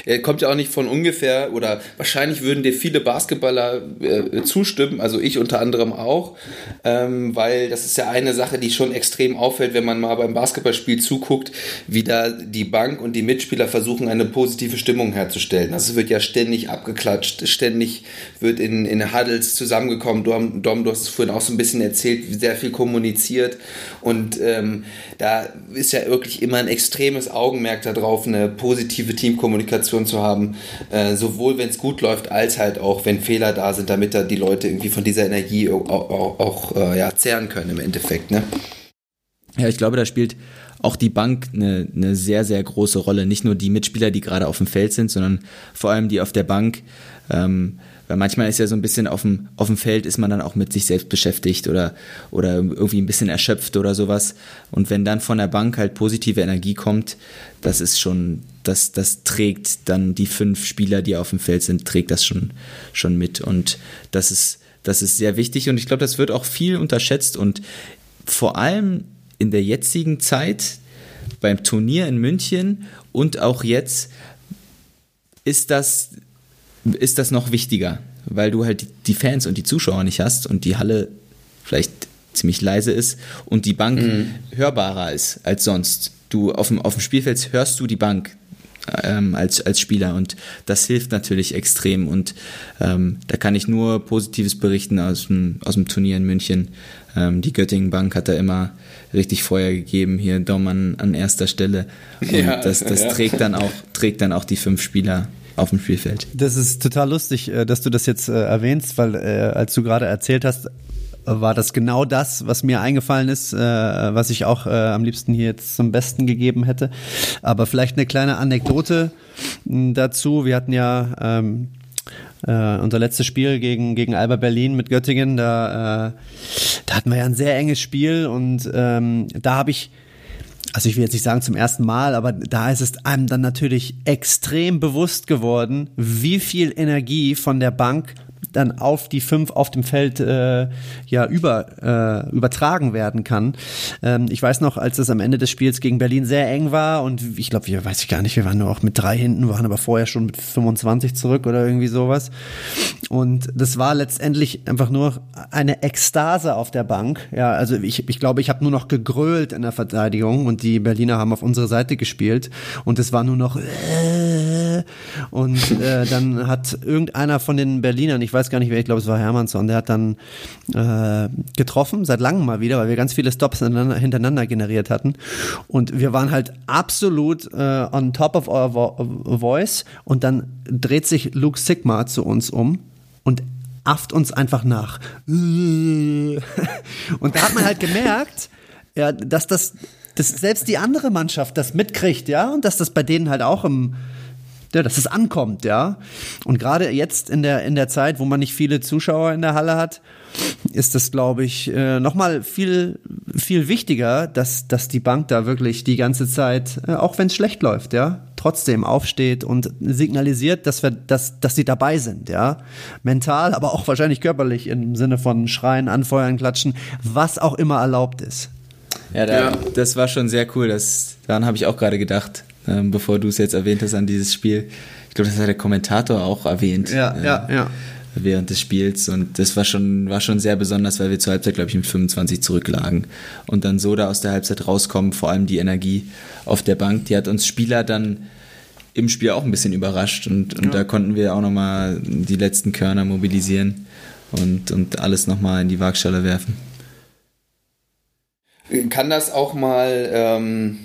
Speaker 2: Er kommt ja auch nicht von ungefähr oder wahrscheinlich würden dir viele Basketballer äh, zustimmen, also ich unter anderem auch, ähm, weil das ist ja eine Sache, die schon extrem auffällt, wenn man mal beim Basketballspiel zuguckt, wie da die Bank und die Mitspieler versuchen, eine positive Stimmung herzustellen. Also wird ja ständig abgeklatscht, ständig wird in, in Huddles zusammengekommen. Dom, Dom, du hast es vorhin auch so ein bisschen erzählt, sehr viel kommuniziert und ähm, da ist ja wirklich immer ein extremes Augenmerk darauf, eine positive Teamkommunikation Kommunikation zu haben, äh, sowohl wenn es gut läuft, als halt auch, wenn Fehler da sind, damit da die Leute irgendwie von dieser Energie auch, auch, auch äh, ja, zehren können im Endeffekt. Ne?
Speaker 3: Ja, ich glaube, da spielt auch die Bank eine, eine sehr, sehr große Rolle. Nicht nur die Mitspieler, die gerade auf dem Feld sind, sondern vor allem die auf der Bank. Ähm, weil manchmal ist ja so ein bisschen auf dem, auf dem Feld ist man dann auch mit sich selbst beschäftigt oder, oder irgendwie ein bisschen erschöpft oder sowas. Und wenn dann von der Bank halt positive Energie kommt, das ist schon, das, das trägt dann die fünf Spieler, die auf dem Feld sind, trägt das schon, schon mit. Und das ist, das ist sehr wichtig und ich glaube, das wird auch viel unterschätzt und vor allem in der jetzigen Zeit beim Turnier in München und auch jetzt ist das ist das noch wichtiger, weil du halt die Fans und die Zuschauer nicht hast und die Halle vielleicht ziemlich leise ist und die Bank mhm. hörbarer ist als sonst. Du auf dem, auf dem Spielfeld hörst du die Bank ähm, als, als Spieler und das hilft natürlich extrem und ähm, da kann ich nur Positives berichten aus dem, aus dem Turnier in München. Ähm, die Göttingen Bank hat da immer richtig Feuer gegeben, hier Dom an, an erster Stelle und ja, das, das ja. trägt, dann auch, trägt dann auch die fünf Spieler auf dem Spielfeld.
Speaker 1: Das ist total lustig, äh, dass du das jetzt äh, erwähnst, weil äh, als du gerade erzählt hast, war das genau das, was mir eingefallen ist, was ich auch am liebsten hier jetzt zum Besten gegeben hätte. Aber vielleicht eine kleine Anekdote dazu. Wir hatten ja ähm, äh, unser letztes Spiel gegen, gegen Alba Berlin mit Göttingen, da, da hatten wir ja ein sehr enges Spiel und ähm, da habe ich also ich will jetzt nicht sagen zum ersten Mal, aber da ist es einem dann natürlich extrem bewusst geworden, wie viel Energie von der Bank dann auf die fünf auf dem Feld äh, ja über äh, übertragen werden kann. Ähm, ich weiß noch, als es am Ende des Spiels gegen Berlin sehr eng war und ich glaube, wir weiß ich gar nicht, wir waren nur auch mit drei hinten, waren aber vorher schon mit 25 zurück oder irgendwie sowas. Und das war letztendlich einfach nur eine Ekstase auf der Bank. Ja, also ich, ich glaube, ich habe nur noch gegrölt in der Verteidigung und die Berliner haben auf unsere Seite gespielt und es war nur noch äh, und äh, dann hat irgendeiner von den Berlinern, ich weiß gar nicht wer, ich glaube es war Hermannsson, der hat dann äh, getroffen, seit langem mal wieder, weil wir ganz viele Stops hintereinander generiert hatten. Und wir waren halt absolut äh, on top of our vo voice und dann dreht sich Luke Sigma zu uns um und afft uns einfach nach. Und da hat man halt gemerkt, ja, dass das dass selbst die andere Mannschaft das mitkriegt, ja, und dass das bei denen halt auch im, dass es ankommt, ja. Und gerade jetzt in der, in der Zeit, wo man nicht viele Zuschauer in der Halle hat, ist das, glaube ich, äh, nochmal viel, viel wichtiger, dass, dass die Bank da wirklich die ganze Zeit, äh, auch wenn es schlecht läuft, ja, trotzdem aufsteht und signalisiert, dass wir, dass, dass sie dabei sind, ja. Mental, aber auch wahrscheinlich körperlich im Sinne von Schreien, Anfeuern, Klatschen, was auch immer erlaubt ist.
Speaker 3: Ja, da, ja. das war schon sehr cool. Das, daran habe ich auch gerade gedacht ähm, bevor du es jetzt erwähnt hast an dieses Spiel. Ich glaube, das hat der Kommentator auch erwähnt.
Speaker 1: Ja, äh, ja, ja.
Speaker 3: Während des Spiels. Und das war schon, war schon sehr besonders, weil wir zur Halbzeit, glaube ich, mit 25 zurücklagen. Und dann so da aus der Halbzeit rauskommen, vor allem die Energie auf der Bank, die hat uns Spieler dann im Spiel auch ein bisschen überrascht. Und, und ja. da konnten wir auch nochmal die letzten Körner mobilisieren und, und alles nochmal in die Waagschale werfen.
Speaker 2: Kann das auch mal. Ähm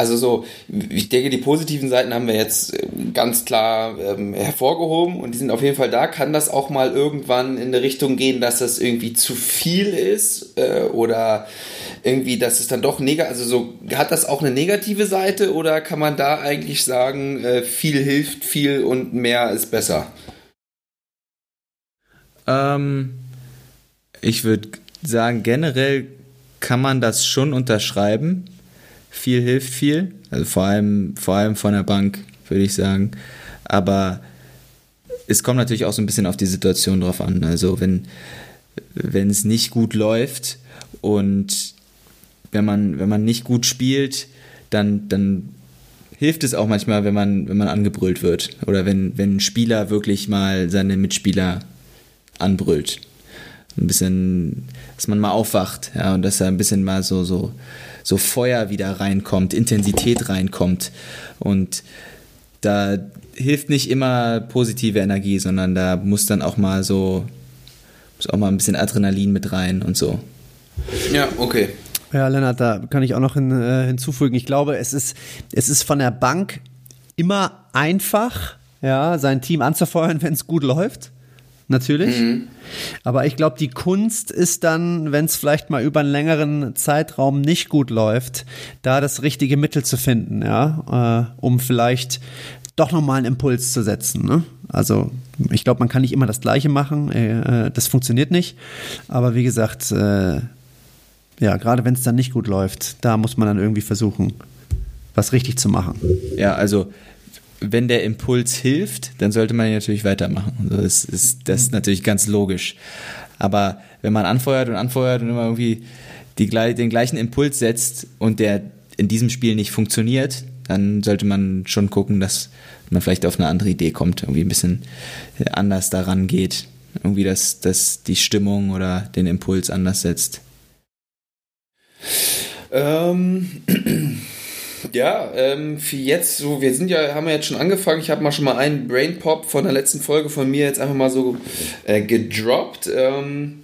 Speaker 2: also so, ich denke, die positiven Seiten haben wir jetzt äh, ganz klar ähm, hervorgehoben und die sind auf jeden Fall da. Kann das auch mal irgendwann in eine Richtung gehen, dass das irgendwie zu viel ist äh, oder irgendwie, dass es dann doch negativ, also so, hat das auch eine negative Seite oder kann man da eigentlich sagen, äh, viel hilft viel und mehr ist besser?
Speaker 3: Ähm, ich würde sagen, generell kann man das schon unterschreiben viel hilft viel. Also vor allem, vor allem von der Bank, würde ich sagen. Aber es kommt natürlich auch so ein bisschen auf die Situation drauf an. Also wenn, wenn es nicht gut läuft und wenn man, wenn man nicht gut spielt, dann, dann hilft es auch manchmal, wenn man, wenn man angebrüllt wird. Oder wenn, wenn ein Spieler wirklich mal seine Mitspieler anbrüllt. Ein bisschen, dass man mal aufwacht, ja, und dass er ein bisschen mal so, so so Feuer wieder reinkommt, Intensität reinkommt. Und da hilft nicht immer positive Energie, sondern da muss dann auch mal so, muss auch mal ein bisschen Adrenalin mit rein und so.
Speaker 2: Ja, okay.
Speaker 1: Ja, Lennart, da kann ich auch noch hin, äh, hinzufügen. Ich glaube, es ist, es ist von der Bank immer einfach, ja, sein Team anzufeuern, wenn es gut läuft natürlich. Mhm. Aber ich glaube, die Kunst ist dann, wenn es vielleicht mal über einen längeren Zeitraum nicht gut läuft, da das richtige Mittel zu finden, ja, äh, um vielleicht doch nochmal einen Impuls zu setzen. Ne? Also ich glaube, man kann nicht immer das Gleiche machen, äh, äh das funktioniert nicht. Aber wie gesagt, äh, ja, gerade wenn es dann nicht gut läuft, da muss man dann irgendwie versuchen, was richtig zu machen.
Speaker 3: Ja, also wenn der Impuls hilft, dann sollte man natürlich weitermachen. Das ist, das ist natürlich ganz logisch. Aber wenn man anfeuert und anfeuert und immer irgendwie die, den gleichen Impuls setzt und der in diesem Spiel nicht funktioniert, dann sollte man schon gucken, dass man vielleicht auf eine andere Idee kommt, irgendwie ein bisschen anders daran geht, irgendwie dass, dass die Stimmung oder den Impuls anders setzt.
Speaker 2: Ähm. Ja, ähm, für jetzt, so, wir sind ja, haben ja jetzt schon angefangen. Ich habe mal schon mal einen Brain Pop von der letzten Folge von mir jetzt einfach mal so äh, gedroppt. Ähm,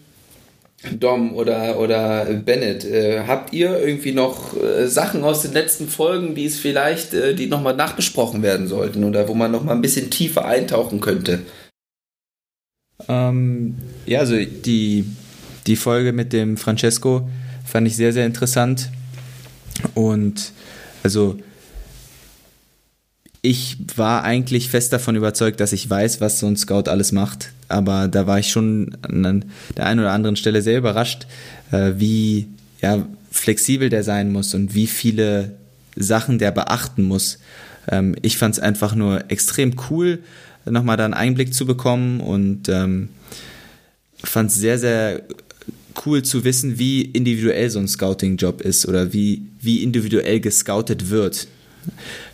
Speaker 2: Dom oder, oder Bennett, äh, habt ihr irgendwie noch äh, Sachen aus den letzten Folgen, die es vielleicht, äh, die nochmal nachbesprochen werden sollten oder wo man nochmal ein bisschen tiefer eintauchen könnte?
Speaker 3: Ähm, ja, also die, die Folge mit dem Francesco fand ich sehr, sehr interessant und also ich war eigentlich fest davon überzeugt, dass ich weiß, was so ein Scout alles macht. Aber da war ich schon an der einen oder anderen Stelle sehr überrascht, äh, wie ja, flexibel der sein muss und wie viele Sachen der beachten muss. Ähm, ich fand es einfach nur extrem cool, nochmal da einen Einblick zu bekommen und ähm, fand es sehr, sehr cool zu wissen, wie individuell so ein Scouting-Job ist oder wie, wie individuell gescoutet wird.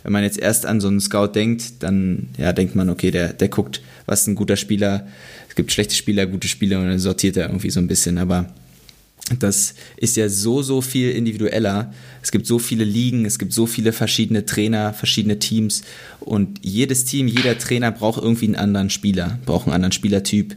Speaker 3: Wenn man jetzt erst an so einen Scout denkt, dann ja, denkt man, okay, der, der guckt, was ein guter Spieler. Es gibt schlechte Spieler, gute Spieler und dann sortiert er irgendwie so ein bisschen. Aber das ist ja so, so viel individueller. Es gibt so viele Ligen, es gibt so viele verschiedene Trainer, verschiedene Teams und jedes Team, jeder Trainer braucht irgendwie einen anderen Spieler, braucht einen anderen Spielertyp.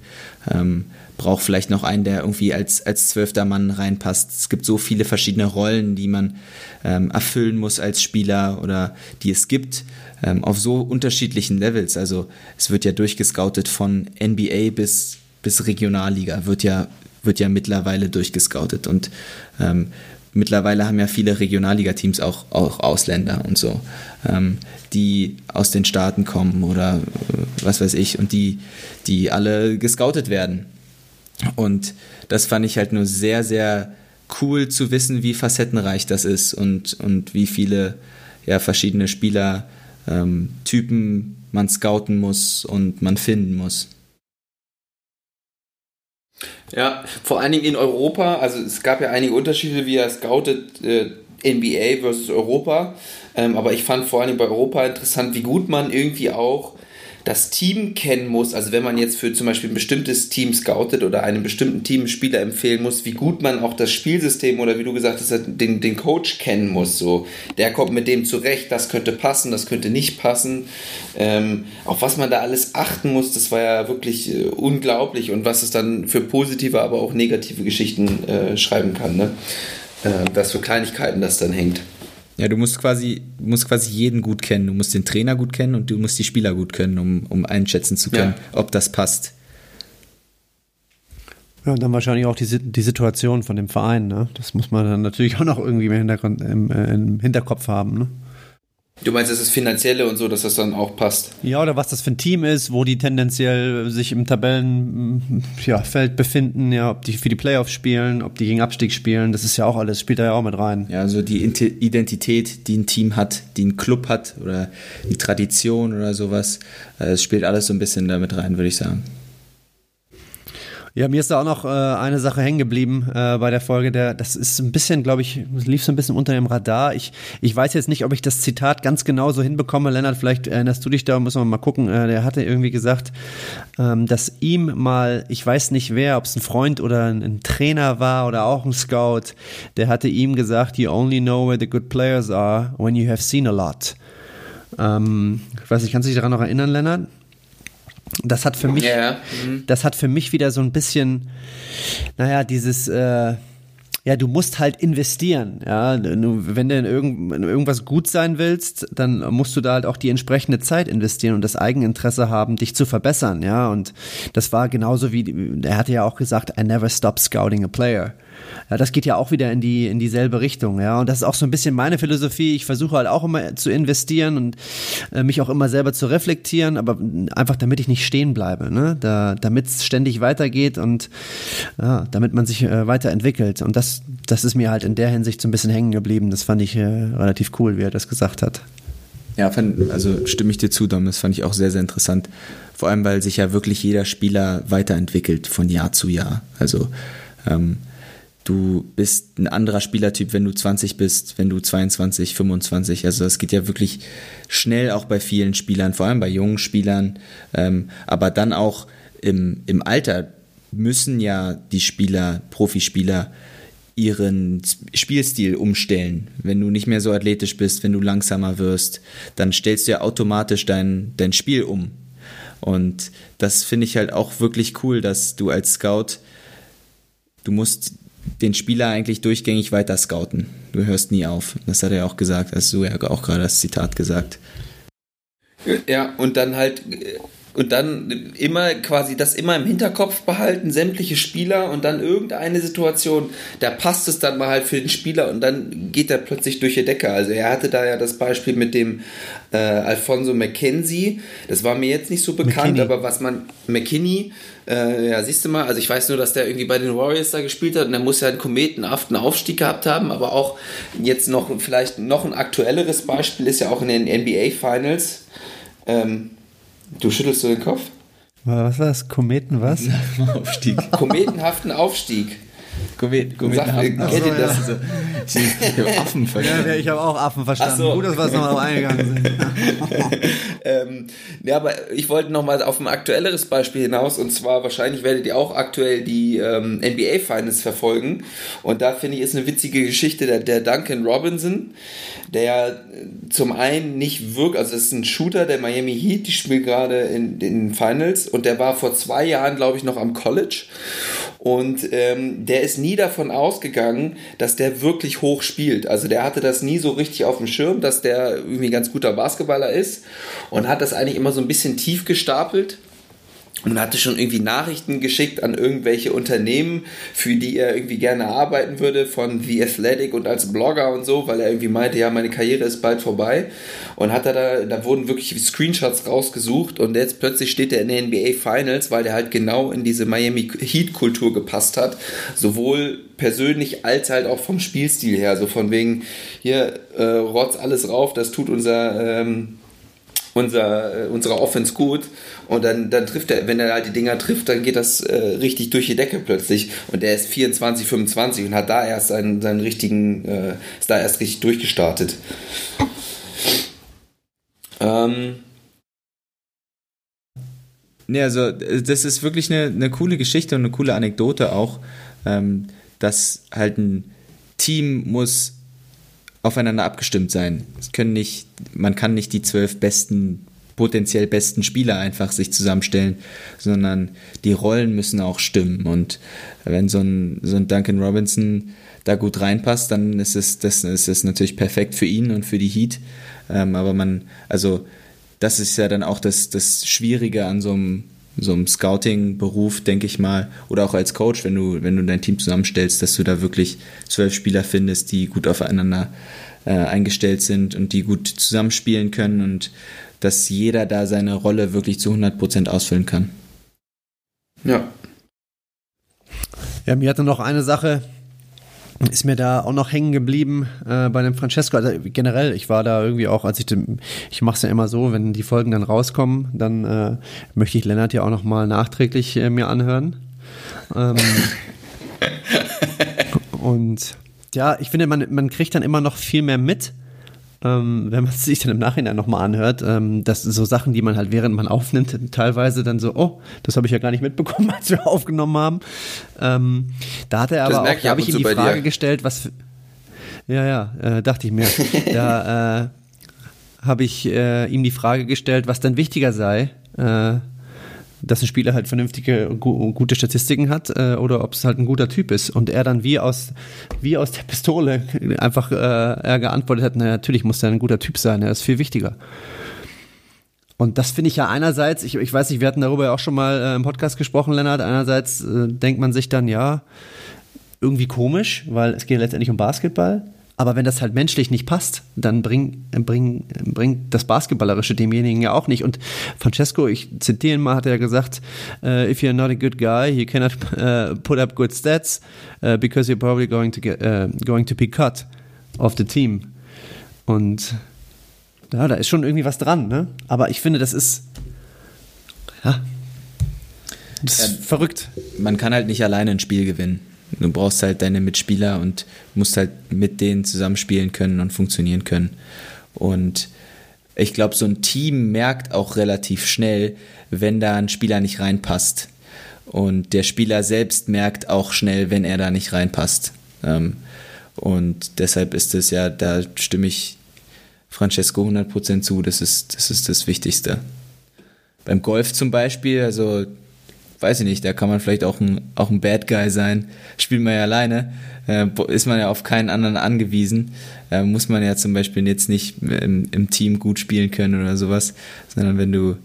Speaker 3: Ähm, braucht vielleicht noch einen, der irgendwie als, als zwölfter Mann reinpasst. Es gibt so viele verschiedene Rollen, die man ähm, erfüllen muss als Spieler oder die es gibt ähm, auf so unterschiedlichen Levels. Also es wird ja durchgescoutet von NBA bis, bis Regionalliga, wird ja, wird ja mittlerweile durchgescoutet und ähm, mittlerweile haben ja viele Regionalliga-Teams auch, auch Ausländer und so, ähm, die aus den Staaten kommen oder äh, was weiß ich und die, die alle gescoutet werden. Und das fand ich halt nur sehr, sehr cool zu wissen, wie facettenreich das ist und, und wie viele ja, verschiedene Spielertypen ähm, man scouten muss und man finden muss.
Speaker 2: Ja, vor allen Dingen in Europa, also es gab ja einige Unterschiede, wie er scoutet äh, NBA versus Europa, ähm, aber ich fand vor allen Dingen bei Europa interessant, wie gut man irgendwie auch das Team kennen muss, also wenn man jetzt für zum Beispiel ein bestimmtes Team scoutet oder einem bestimmten Team Spieler empfehlen muss, wie gut man auch das Spielsystem oder wie du gesagt hast, den, den Coach kennen muss. So, der kommt mit dem zurecht, das könnte passen, das könnte nicht passen. Ähm, auf was man da alles achten muss, das war ja wirklich äh, unglaublich und was es dann für positive, aber auch negative Geschichten äh, schreiben kann. Ne? Äh, was für Kleinigkeiten das dann hängt.
Speaker 3: Ja, du musst quasi, musst quasi jeden gut kennen. Du musst den Trainer gut kennen und du musst die Spieler gut kennen, um, um einschätzen zu können, ja. ob das passt.
Speaker 1: Ja, und dann wahrscheinlich auch die, die Situation von dem Verein. Ne? Das muss man dann natürlich auch noch irgendwie im, Hintergrund, im, äh, im Hinterkopf haben. Ne?
Speaker 2: Du meinst, es ist finanzielle und so, dass das dann auch passt?
Speaker 1: Ja, oder was das für ein Team ist, wo die tendenziell sich im Tabellenfeld ja, befinden, ja, ob die für die Playoffs spielen, ob die gegen Abstieg spielen, das ist ja auch alles, spielt da ja auch mit rein.
Speaker 3: Ja, also die Identität, die ein Team hat, die ein Club hat oder die Tradition oder sowas, äh, es spielt alles so ein bisschen damit rein, würde ich sagen.
Speaker 1: Ja, mir ist da auch noch äh, eine Sache hängen geblieben äh, bei der Folge. Der, das ist ein bisschen, glaube ich, lief so ein bisschen unter dem Radar. Ich, ich weiß jetzt nicht, ob ich das Zitat ganz genau so hinbekomme. Lennart, vielleicht erinnerst du dich da, müssen wir mal gucken. Äh, der hatte irgendwie gesagt, ähm, dass ihm mal, ich weiß nicht wer, ob es ein Freund oder ein, ein Trainer war oder auch ein Scout, der hatte ihm gesagt, you only know where the good players are when you have seen a lot. Ähm, ich weiß nicht, kannst du dich daran noch erinnern, Lennart? Das hat für mich, yeah. mhm. das hat für mich wieder so ein bisschen, naja, dieses, äh, ja, du musst halt investieren. Ja, wenn du in, irgend, in irgendwas gut sein willst, dann musst du da halt auch die entsprechende Zeit investieren und das Eigeninteresse haben, dich zu verbessern. Ja, und das war genauso wie, er hatte ja auch gesagt, I never stop scouting a player. Ja, das geht ja auch wieder in die in dieselbe Richtung, ja. Und das ist auch so ein bisschen meine Philosophie. Ich versuche halt auch immer zu investieren und äh, mich auch immer selber zu reflektieren, aber einfach damit ich nicht stehen bleibe, ne? Da, damit es ständig weitergeht und ja, damit man sich äh, weiterentwickelt. Und das, das ist mir halt in der Hinsicht so ein bisschen hängen geblieben. Das fand ich äh, relativ cool, wie er das gesagt hat.
Speaker 3: Ja, fand, also stimme ich dir zu, Dom. Das fand ich auch sehr, sehr interessant. Vor allem, weil sich ja wirklich jeder Spieler weiterentwickelt von Jahr zu Jahr. Also ähm, du bist ein anderer Spielertyp, wenn du 20 bist, wenn du 22, 25. Also es geht ja wirklich schnell auch bei vielen Spielern, vor allem bei jungen Spielern. Ähm, aber dann auch im, im Alter müssen ja die Spieler, Profispieler, ihren Spielstil umstellen. Wenn du nicht mehr so athletisch bist, wenn du langsamer wirst, dann stellst du ja automatisch dein, dein Spiel um. Und das finde ich halt auch wirklich cool, dass du als Scout, du musst den Spieler eigentlich durchgängig weiter scouten. Du hörst nie auf. Das hat er auch gesagt, hast du ja auch gerade das Zitat gesagt.
Speaker 2: Ja, und dann halt und dann immer quasi das immer im Hinterkopf behalten, sämtliche Spieler und dann irgendeine Situation, da passt es dann mal halt für den Spieler und dann geht er plötzlich durch die Decke. Also er hatte da ja das Beispiel mit dem äh, Alfonso McKenzie, das war mir jetzt nicht so bekannt, McKinney. aber was man, McKinney, äh, ja, siehst du mal, also ich weiß nur, dass der irgendwie bei den Warriors da gespielt hat und der muss ja einen kometenhaften Aufstieg gehabt haben, aber auch jetzt noch vielleicht noch ein aktuelleres Beispiel ist ja auch in den NBA Finals. Ähm, Du schüttelst du den Kopf?
Speaker 1: Was war das? Kometen was?
Speaker 2: Aufstieg. Kometenhaften Aufstieg.
Speaker 3: Komet, Kometenhaften
Speaker 2: Sag, Kennt ihr das? So,
Speaker 1: ich habe Affen verstanden. Ja, ich habe auch Affen verstanden. So. Gut, dass wir es nochmal eingegangen sind.
Speaker 2: ähm, ja, aber ich wollte nochmal auf ein aktuelleres Beispiel hinaus und zwar wahrscheinlich werdet ihr auch aktuell die ähm, NBA Finals verfolgen und da finde ich ist eine witzige Geschichte der, der Duncan Robinson, der zum einen nicht wirkt, also das ist ein Shooter der Miami Heat, die spielt gerade in den Finals und der war vor zwei Jahren, glaube ich, noch am College und ähm, der ist nie davon ausgegangen, dass der wirklich hoch spielt. Also der hatte das nie so richtig auf dem Schirm, dass der irgendwie ein ganz guter Basketballer ist und hat das eigentlich immer so ein bisschen tief gestapelt und hatte schon irgendwie Nachrichten geschickt an irgendwelche Unternehmen, für die er irgendwie gerne arbeiten würde, von The Athletic und als Blogger und so, weil er irgendwie meinte, ja, meine Karriere ist bald vorbei. Und hat er da, da wurden wirklich Screenshots rausgesucht und jetzt plötzlich steht er in den NBA Finals, weil der halt genau in diese Miami Heat Kultur gepasst hat. Sowohl persönlich als halt auch vom Spielstil her. So von wegen, hier, äh, rotz alles rauf, das tut unser, ähm, unser, äh, unsere Offense gut und dann, dann trifft er, wenn er halt die Dinger trifft, dann geht das äh, richtig durch die Decke plötzlich und er ist 24, 25 und hat da erst seinen, seinen richtigen, äh, ist da erst richtig durchgestartet. Ähm.
Speaker 3: Ne, also das ist wirklich eine, eine coole Geschichte und eine coole Anekdote auch, ähm, dass halt ein Team muss aufeinander abgestimmt sein. Es können nicht, man kann nicht die zwölf besten, potenziell besten Spieler einfach sich zusammenstellen, sondern die Rollen müssen auch stimmen. Und wenn so ein, so ein Duncan Robinson da gut reinpasst, dann ist es, das ist es natürlich perfekt für ihn und für die Heat. Ähm, aber man, also das ist ja dann auch das, das Schwierige an so einem so einem Scouting-Beruf, denke ich mal, oder auch als Coach, wenn du, wenn du dein Team zusammenstellst, dass du da wirklich zwölf Spieler findest, die gut aufeinander äh, eingestellt sind und die gut zusammenspielen können und dass jeder da seine Rolle wirklich zu 100% ausfüllen kann.
Speaker 2: Ja.
Speaker 1: Ja, mir hatte noch eine Sache ist mir da auch noch hängen geblieben äh, bei dem Francesco. Also generell, ich war da irgendwie auch, als ich dem, ich mache es ja immer so, wenn die Folgen dann rauskommen, dann äh, möchte ich Lennart ja auch noch mal nachträglich äh, mir anhören. Ähm, und ja, ich finde, man, man kriegt dann immer noch viel mehr mit ähm, wenn man es sich dann im Nachhinein nochmal anhört, ähm, dass so Sachen, die man halt während man aufnimmt, teilweise dann so, oh, das habe ich ja gar nicht mitbekommen, als wir aufgenommen haben. Ähm, da hat er aber auch, da habe ich ihm die Frage dir. gestellt, was für, ja, ja, äh, dachte ich mir. da äh, habe ich äh, ihm die Frage gestellt, was dann wichtiger sei, äh, dass ein Spieler halt vernünftige, gu gute Statistiken hat äh, oder ob es halt ein guter Typ ist. Und er dann wie aus, wie aus der Pistole einfach äh, er geantwortet hat, naja, natürlich muss er ein guter Typ sein, er ist viel wichtiger. Und das finde ich ja einerseits, ich, ich weiß nicht, wir hatten darüber ja auch schon mal äh, im Podcast gesprochen, Lennart, einerseits äh, denkt man sich dann, ja, irgendwie komisch, weil es geht letztendlich um Basketball. Aber wenn das halt menschlich nicht passt, dann bringt bring, bring das Basketballerische demjenigen ja auch nicht. Und Francesco, ich zitiere ihn mal, hat er gesagt, uh, if you're not a good guy, you cannot uh, put up good stats uh, because you're probably going to get, going to be cut of the team. Und ja, da ist schon irgendwie was dran, ne? Aber ich finde, das ist ja, das ist ja, verrückt.
Speaker 3: Man kann halt nicht alleine ein Spiel gewinnen. Du brauchst halt deine Mitspieler und musst halt mit denen zusammenspielen können und funktionieren können. Und ich glaube, so ein Team merkt auch relativ schnell, wenn da ein Spieler nicht reinpasst. Und der Spieler selbst merkt auch schnell, wenn er da nicht reinpasst. Ähm, und deshalb ist es ja, da stimme ich Francesco 100% zu, das ist, das ist das Wichtigste. Beim Golf zum Beispiel, also weiß ich nicht, da kann man vielleicht auch ein, auch ein Bad Guy sein. Spielt man ja alleine, äh, ist man ja auf keinen anderen angewiesen. Äh, muss man ja zum Beispiel jetzt nicht im, im, Team gut spielen können oder sowas, sondern wenn du,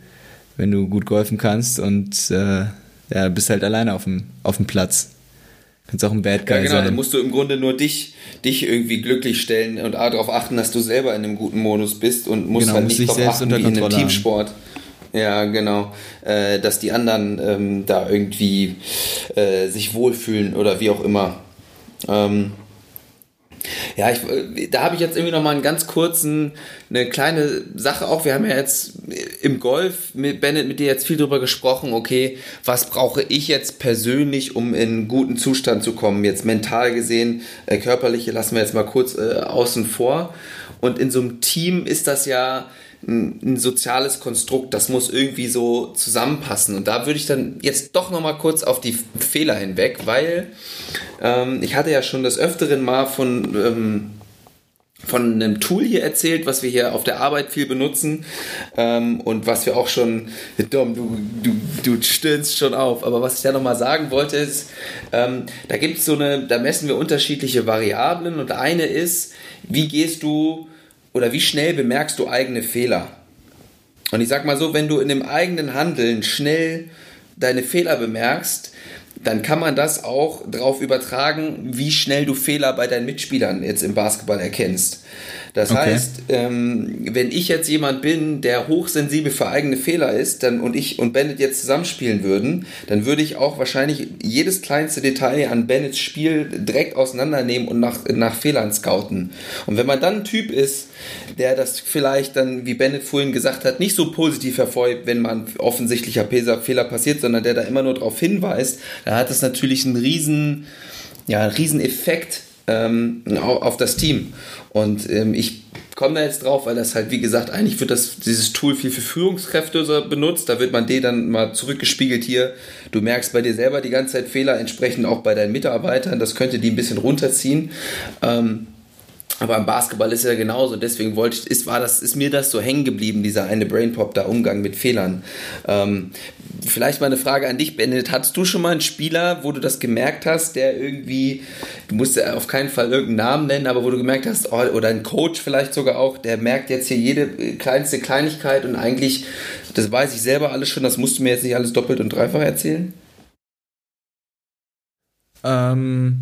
Speaker 3: wenn du gut golfen kannst und äh, ja, bist halt alleine auf dem, auf dem Platz. Kannst auch ein Bad Guy ja, genau, sein.
Speaker 2: dann musst du im Grunde nur dich, dich irgendwie glücklich stellen und darauf achten, dass du selber in einem guten Modus bist und musst genau, halt nicht darauf achten wie in einem Teamsport. Haben. Ja, genau. Äh, dass die anderen ähm, da irgendwie äh, sich wohlfühlen oder wie auch immer. Ähm, ja, ich, äh, da habe ich jetzt irgendwie noch mal einen ganz kurzen, eine kleine Sache auch. Wir haben ja jetzt im Golf mit Bennett mit dir jetzt viel drüber gesprochen. Okay, was brauche ich jetzt persönlich, um in einen guten Zustand zu kommen? Jetzt mental gesehen, äh, körperliche lassen wir jetzt mal kurz äh, außen vor. Und in so einem Team ist das ja ein, soziales Konstrukt, das muss irgendwie so zusammenpassen. Und da würde ich dann jetzt doch nochmal kurz auf die Fehler hinweg, weil ähm, ich hatte ja schon des Öfteren mal von, ähm, von einem Tool hier erzählt, was wir hier auf der Arbeit viel benutzen ähm, und was wir auch schon, Dom, du, du, du stöhnst schon auf, aber was ich da nochmal sagen wollte ist, ähm, da gibt es so eine, da messen wir unterschiedliche Variablen und eine ist, wie gehst du oder wie schnell bemerkst du eigene Fehler? Und ich sag mal so, wenn du in dem eigenen Handeln schnell deine Fehler bemerkst, dann kann man das auch darauf übertragen, wie schnell du Fehler bei deinen Mitspielern jetzt im Basketball erkennst. Das okay. heißt, ähm, wenn ich jetzt jemand bin, der hochsensibel für eigene Fehler ist, dann und ich und Bennett jetzt zusammenspielen würden, dann würde ich auch wahrscheinlich jedes kleinste Detail an Bennets Spiel direkt auseinandernehmen und nach, nach Fehlern scouten. Und wenn man dann ein Typ ist, der das vielleicht dann, wie Bennett vorhin gesagt hat, nicht so positiv hervorhebt, wenn man offensichtlicher Fehler passiert, sondern der da immer nur darauf hinweist, dann hat das natürlich einen riesen, ja, einen riesen Effekt ähm, auf das Team. Und ähm, ich komme da jetzt drauf, weil das halt, wie gesagt, eigentlich wird das, dieses Tool viel für Führungskräfte benutzt. Da wird man dir dann mal zurückgespiegelt hier. Du merkst bei dir selber die ganze Zeit Fehler, entsprechend auch bei deinen Mitarbeitern. Das könnte die ein bisschen runterziehen. Ähm, aber im Basketball ist ja genauso. Deswegen wollte ich, ist, war das, ist mir das so hängen geblieben, dieser eine Brainpop, der Umgang mit Fehlern. Ähm, vielleicht mal eine Frage an dich, Bennett. Hattest du schon mal einen Spieler, wo du das gemerkt hast, der irgendwie, du musst ja auf keinen Fall irgendeinen Namen nennen, aber wo du gemerkt hast, oh, oder ein Coach vielleicht sogar auch, der merkt jetzt hier jede kleinste Kleinigkeit und eigentlich, das weiß ich selber alles schon, das musst du mir jetzt nicht alles doppelt und dreifach erzählen?
Speaker 3: Ähm,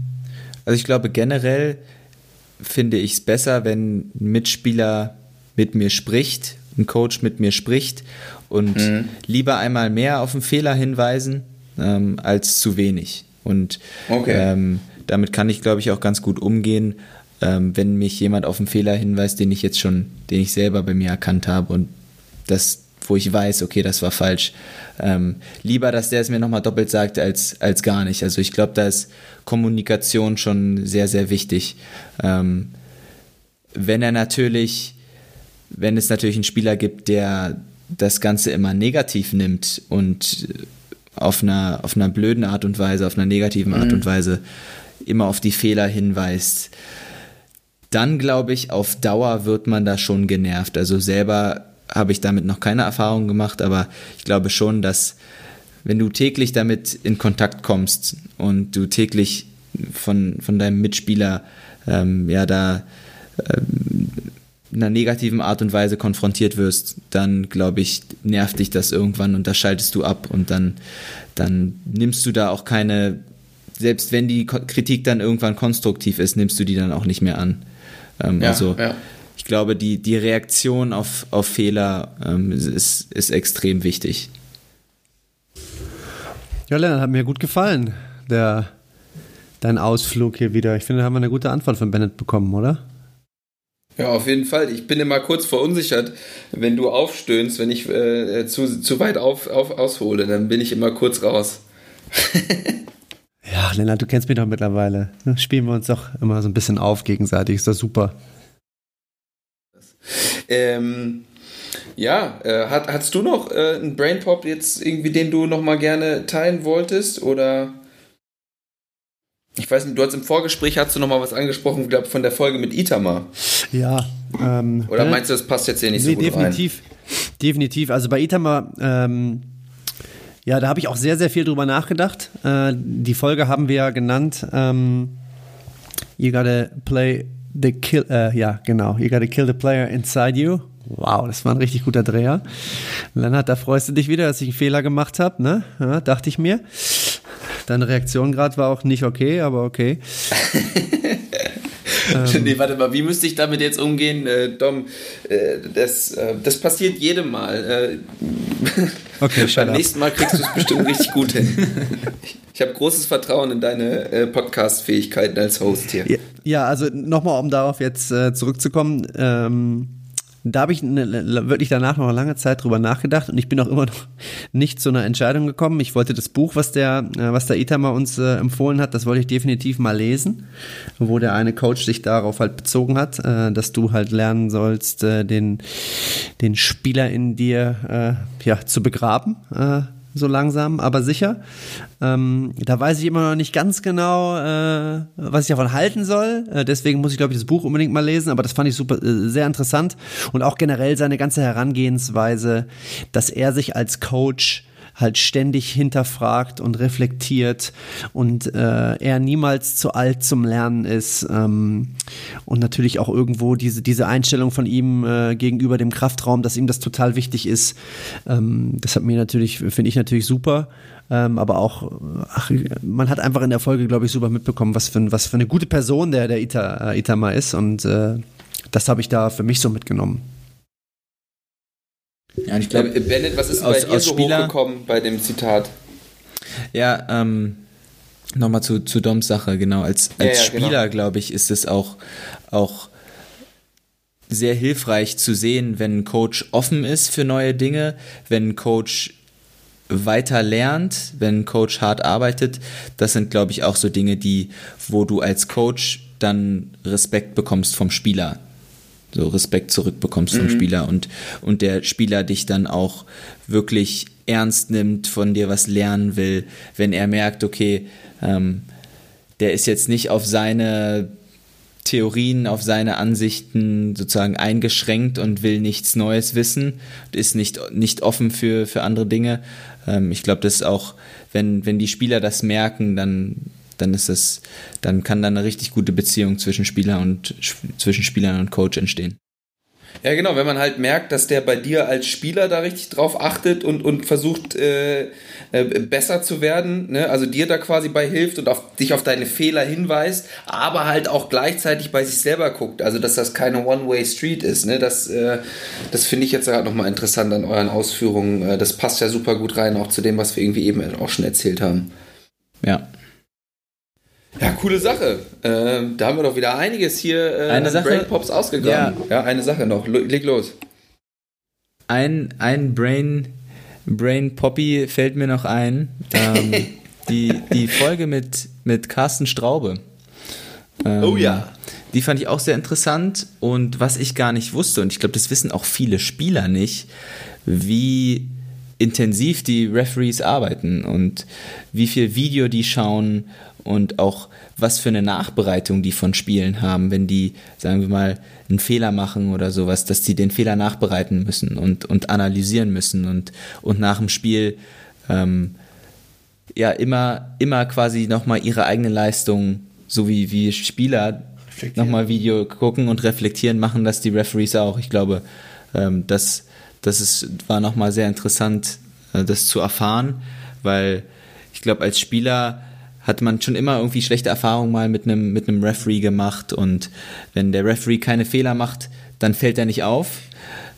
Speaker 3: also ich glaube generell, finde ich es besser, wenn ein Mitspieler mit mir spricht, ein Coach mit mir spricht und mhm. lieber einmal mehr auf einen Fehler hinweisen ähm, als zu wenig. Und okay. ähm, damit kann ich, glaube ich, auch ganz gut umgehen, ähm, wenn mich jemand auf einen Fehler hinweist, den ich jetzt schon, den ich selber bei mir erkannt habe und das, wo ich weiß, okay, das war falsch. Ähm, lieber, dass der es mir nochmal doppelt sagt, als, als gar nicht. Also ich glaube, da ist Kommunikation schon sehr, sehr wichtig. Ähm, wenn er natürlich, wenn es natürlich einen Spieler gibt, der das Ganze immer negativ nimmt und auf einer, auf einer blöden Art und Weise, auf einer negativen Art mhm. und Weise immer auf die Fehler hinweist, dann glaube ich, auf Dauer wird man da schon genervt. Also selber habe ich damit noch keine Erfahrung gemacht, aber ich glaube schon, dass wenn du täglich damit in Kontakt kommst und du täglich von, von deinem Mitspieler ähm, ja da ähm, in einer negativen Art und Weise konfrontiert wirst, dann glaube ich, nervt dich das irgendwann und da schaltest du ab und dann, dann nimmst du da auch keine, selbst wenn die Kritik dann irgendwann konstruktiv ist, nimmst du die dann auch nicht mehr an. Ähm, ja, also ja. Ich glaube, die, die Reaktion auf, auf Fehler ähm, ist, ist extrem wichtig.
Speaker 1: Ja, Lennart, hat mir gut gefallen, der, dein Ausflug hier wieder. Ich finde, da haben wir eine gute Antwort von Bennett bekommen, oder?
Speaker 2: Ja, auf jeden Fall. Ich bin immer kurz verunsichert, wenn du aufstöhnst, wenn ich äh, zu, zu weit auf, auf, aushole, dann bin ich immer kurz raus.
Speaker 1: ja, Lennart, du kennst mich doch mittlerweile. Spielen wir uns doch immer so ein bisschen auf gegenseitig. Ist doch super.
Speaker 2: Ähm, ja, äh, hat, hast du noch äh, einen Brainpop jetzt irgendwie, den du noch mal gerne teilen wolltest oder? Ich weiß nicht, du hast im Vorgespräch hast du noch mal was angesprochen, glaube von der Folge mit Itamar.
Speaker 1: Ja.
Speaker 2: Ähm, Oder meinst du, das passt jetzt hier nicht nee, so gut
Speaker 1: definitiv,
Speaker 2: rein?
Speaker 1: Definitiv. Also bei Itamar, ähm, ja, da habe ich auch sehr, sehr viel drüber nachgedacht. Äh, die Folge haben wir ja genannt. Ähm, you gotta play the kill. Äh, ja, genau. You gotta kill the player inside you. Wow, das war ein richtig guter Dreher. Lennart, da freust du dich wieder, dass ich einen Fehler gemacht habe, ne? Ja, dachte ich mir. Deine Reaktion gerade war auch nicht okay, aber okay.
Speaker 2: ähm, nee, warte mal, wie müsste ich damit jetzt umgehen, äh, Dom? Äh, das, äh, das passiert jedem Mal. Okay, Beim nächsten Mal kriegst du es bestimmt richtig gut hin. Ich habe großes Vertrauen in deine äh, Podcast-Fähigkeiten als Host hier.
Speaker 1: Ja, ja also nochmal, um darauf jetzt äh, zurückzukommen. Ähm, da habe ich eine, wirklich danach noch eine lange Zeit drüber nachgedacht und ich bin auch immer noch nicht zu einer Entscheidung gekommen. Ich wollte das Buch, was der, äh, was der Itama uns äh, empfohlen hat, das wollte ich definitiv mal lesen, wo der eine Coach sich darauf halt bezogen hat, äh, dass du halt lernen sollst, äh, den, den Spieler in dir äh, ja, zu begraben. So langsam, aber sicher. Ähm, da weiß ich immer noch nicht ganz genau, äh, was ich davon halten soll. Äh, deswegen muss ich, glaube ich, das Buch unbedingt mal lesen. Aber das fand ich super, äh, sehr interessant und auch generell seine ganze Herangehensweise, dass er sich als Coach halt ständig hinterfragt und reflektiert und äh, er niemals zu alt zum Lernen ist ähm, und natürlich auch irgendwo diese, diese Einstellung von ihm äh, gegenüber dem Kraftraum, dass ihm das total wichtig ist. Ähm, das hat mir natürlich, finde ich natürlich super. Ähm, aber auch, ach, man hat einfach in der Folge, glaube ich, super mitbekommen, was für, was für eine gute Person der, der Ita, äh, Itama ist. Und äh, das habe ich da für mich so mitgenommen.
Speaker 2: Ja, und ich glaube, äh, Bennett, was ist aus, bei dir so Spieler, hochgekommen bei dem Zitat?
Speaker 3: Ja, ähm, nochmal zu, zu Doms Sache, genau. Als, als ja, ja, genau. Spieler, genau. glaube ich, ist es auch, auch sehr hilfreich zu sehen, wenn ein Coach offen ist für neue Dinge, wenn ein Coach weiter lernt, wenn ein Coach hart arbeitet. Das sind, glaube ich, auch so Dinge, die, wo du als Coach dann Respekt bekommst vom Spieler so Respekt zurückbekommst vom mhm. Spieler und, und der Spieler dich dann auch wirklich ernst nimmt, von dir was lernen will, wenn er merkt, okay, ähm, der ist jetzt nicht auf seine Theorien, auf seine Ansichten sozusagen eingeschränkt und will nichts Neues wissen, ist nicht, nicht offen für, für andere Dinge. Ähm, ich glaube, das ist auch, wenn, wenn die Spieler das merken, dann dann ist es, dann kann da eine richtig gute Beziehung zwischen Spieler und zwischen Spielern und Coach entstehen.
Speaker 2: Ja, genau, wenn man halt merkt, dass der bei dir als Spieler da richtig drauf achtet und, und versucht, äh, äh, besser zu werden, ne? also dir da quasi bei hilft und auf, dich auf deine Fehler hinweist, aber halt auch gleichzeitig bei sich selber guckt, also dass das keine One-Way-Street ist. Ne? Das, äh, das finde ich jetzt gerade nochmal interessant an euren Ausführungen. Äh, das passt ja super gut rein, auch zu dem, was wir irgendwie eben auch schon erzählt haben.
Speaker 3: Ja.
Speaker 2: Ja, coole Sache. Ähm, da haben wir doch wieder einiges hier
Speaker 3: äh, eine Sache,
Speaker 2: Brain Pops ausgegangen. Ja. ja, eine Sache noch. Leg los.
Speaker 3: Ein, ein Brain, Brain Poppy fällt mir noch ein. Ähm, die, die Folge mit, mit Carsten Straube.
Speaker 2: Ähm, oh ja.
Speaker 3: Die fand ich auch sehr interessant und was ich gar nicht wusste, und ich glaube, das wissen auch viele Spieler nicht, wie intensiv die Referees arbeiten und wie viel Video die schauen und auch was für eine Nachbereitung die von Spielen haben, wenn die, sagen wir mal, einen Fehler machen oder sowas, dass die den Fehler nachbereiten müssen und, und analysieren müssen und, und nach dem Spiel ähm, ja immer, immer quasi nochmal ihre eigene Leistung, so wie, wie Spieler nochmal Video gucken und reflektieren, machen das die Referees auch. Ich glaube, ähm, das, das ist, war nochmal sehr interessant, äh, das zu erfahren, weil ich glaube, als Spieler hat man schon immer irgendwie schlechte Erfahrungen mal mit einem mit einem Referee gemacht und wenn der Referee keine Fehler macht, dann fällt er nicht auf,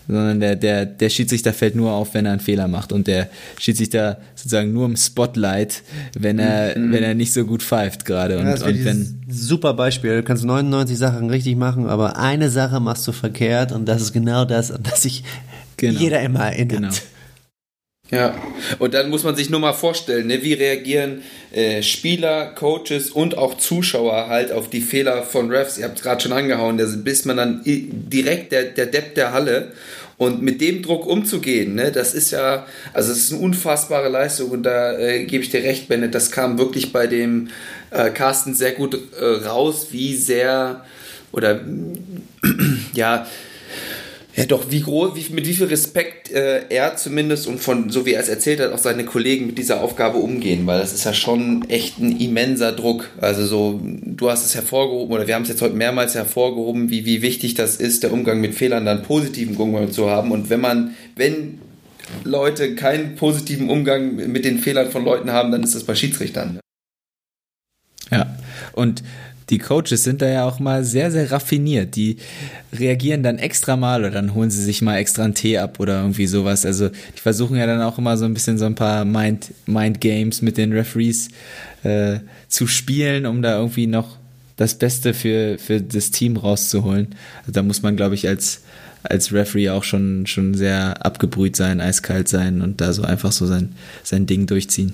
Speaker 3: sondern der der der Schiedsrichter fällt nur auf, wenn er einen Fehler macht und der Schiedsrichter sozusagen nur im Spotlight, wenn er mhm. wenn er nicht so gut pfeift gerade und,
Speaker 1: ja, und wenn super Beispiel, du kannst 99 Sachen richtig machen, aber eine Sache machst du verkehrt und das ist genau das, an das sich genau. jeder immer erinnert. Genau.
Speaker 2: Ja, und dann muss man sich nur mal vorstellen, ne, wie reagieren äh, Spieler, Coaches und auch Zuschauer halt auf die Fehler von Refs. Ihr habt es gerade schon angehauen, da bist man dann direkt der, der Depp der Halle. Und mit dem Druck umzugehen, ne, das ist ja, also es ist eine unfassbare Leistung und da äh, gebe ich dir recht, Bennett, das kam wirklich bei dem äh, Carsten sehr gut äh, raus, wie sehr oder ja, ja, doch, wie groß, wie, mit wie viel Respekt äh, er zumindest und von, so wie er es erzählt hat, auch seine Kollegen mit dieser Aufgabe umgehen, weil das ist ja schon echt ein immenser Druck. Also so, du hast es hervorgehoben oder wir haben es jetzt heute mehrmals hervorgehoben, wie, wie wichtig das ist, der Umgang mit Fehlern, dann positiven Umgang zu haben. Und wenn man, wenn Leute keinen positiven Umgang mit den Fehlern von Leuten haben, dann ist das bei Schiedsrichtern.
Speaker 3: Ja, und die Coaches sind da ja auch mal sehr, sehr raffiniert. Die reagieren dann extra mal oder dann holen sie sich mal extra einen Tee ab oder irgendwie sowas. Also die versuchen ja dann auch immer so ein bisschen so ein paar Mind, Mind Games mit den Referees äh, zu spielen, um da irgendwie noch das Beste für, für das Team rauszuholen. Also da muss man, glaube ich, als, als Referee auch schon, schon sehr abgebrüht sein, eiskalt sein und da so einfach so sein, sein Ding durchziehen.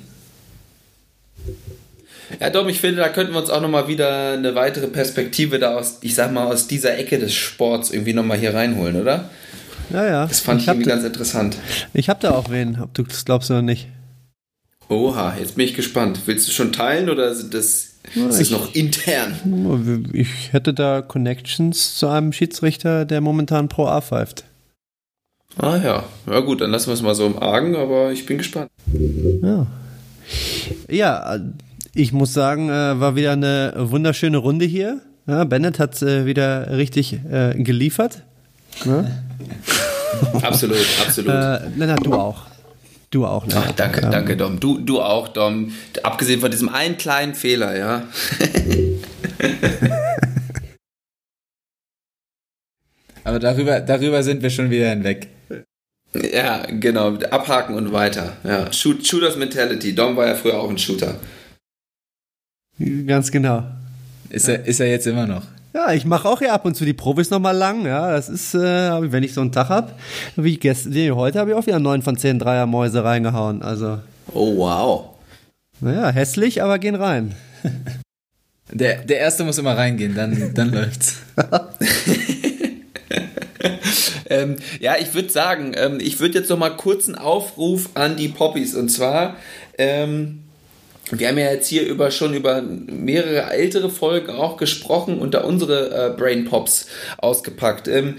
Speaker 2: Ja, Dom, ich finde, da könnten wir uns auch nochmal wieder eine weitere Perspektive da aus, ich sag mal, aus dieser Ecke des Sports irgendwie nochmal hier reinholen, oder?
Speaker 1: Ja, ja.
Speaker 2: Das fand ich, ich irgendwie da, ganz interessant.
Speaker 1: Ich hab da auch wen, ob du das glaubst oder nicht.
Speaker 2: Oha, jetzt bin ich gespannt. Willst du schon teilen oder ist das, ja, ist das noch intern?
Speaker 1: Ich hätte da Connections zu einem Schiedsrichter, der momentan Pro A pfeift.
Speaker 2: Ah ja, ja gut, dann lassen wir es mal so im Argen, aber ich bin gespannt.
Speaker 1: Ja. Ja, ich muss sagen, äh, war wieder eine wunderschöne Runde hier. Ja, Bennett hat äh, wieder richtig äh, geliefert. Ja?
Speaker 2: absolut, absolut.
Speaker 1: Äh, Lennart, du auch. Du auch,
Speaker 2: Lennart. Ach, danke, ähm, danke, Dom. Du, du auch, Dom. Abgesehen von diesem einen kleinen Fehler, ja.
Speaker 3: Aber darüber, darüber sind wir schon wieder hinweg.
Speaker 2: Ja, genau. Abhaken und weiter. Ja. Shoot, Shooters Mentality. Dom war ja früher auch ein Shooter.
Speaker 1: Ganz genau.
Speaker 3: Ist er, ist er jetzt immer noch?
Speaker 1: Ja, ich mache auch ja ab und zu die Profis nochmal lang. Ja, das ist, äh, wenn ich so einen Tag habe, wie gestern, nee, heute habe ich auch wieder 9 von 10 Dreiermäuse reingehauen. Also.
Speaker 2: Oh, wow.
Speaker 1: Naja, hässlich, aber gehen rein.
Speaker 3: Der, der erste muss immer reingehen, dann, dann läuft's.
Speaker 2: ähm, ja, ich würde sagen, ähm, ich würde jetzt noch mal kurz einen Aufruf an die Poppies und zwar ähm, wir haben ja jetzt hier über schon über mehrere ältere Folgen auch gesprochen und da unsere äh, Brain Pops ausgepackt. Ähm,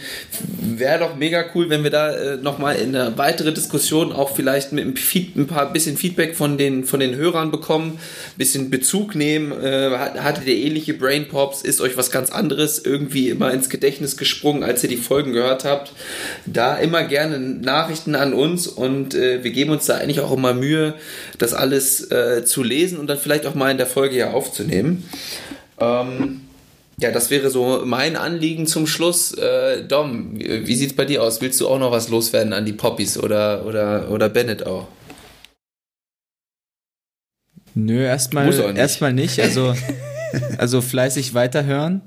Speaker 2: Wäre doch mega cool, wenn wir da äh, nochmal in eine weitere Diskussion auch vielleicht mit ein paar bisschen Feedback von den, von den Hörern bekommen, bisschen Bezug nehmen. Äh, hattet ihr ähnliche Brain Pops? Ist euch was ganz anderes irgendwie immer ins Gedächtnis gesprungen, als ihr die Folgen gehört habt? Da immer gerne Nachrichten an uns und äh, wir geben uns da eigentlich auch immer Mühe, das alles äh, zu lesen lesen und dann vielleicht auch mal in der Folge hier aufzunehmen. Ähm, ja, das wäre so mein Anliegen zum Schluss. Äh, Dom, wie, wie sieht es bei dir aus? Willst du auch noch was loswerden an die Poppies oder, oder, oder Bennett auch?
Speaker 3: Nö, erstmal nicht. erstmal nicht. Also, also fleißig weiterhören,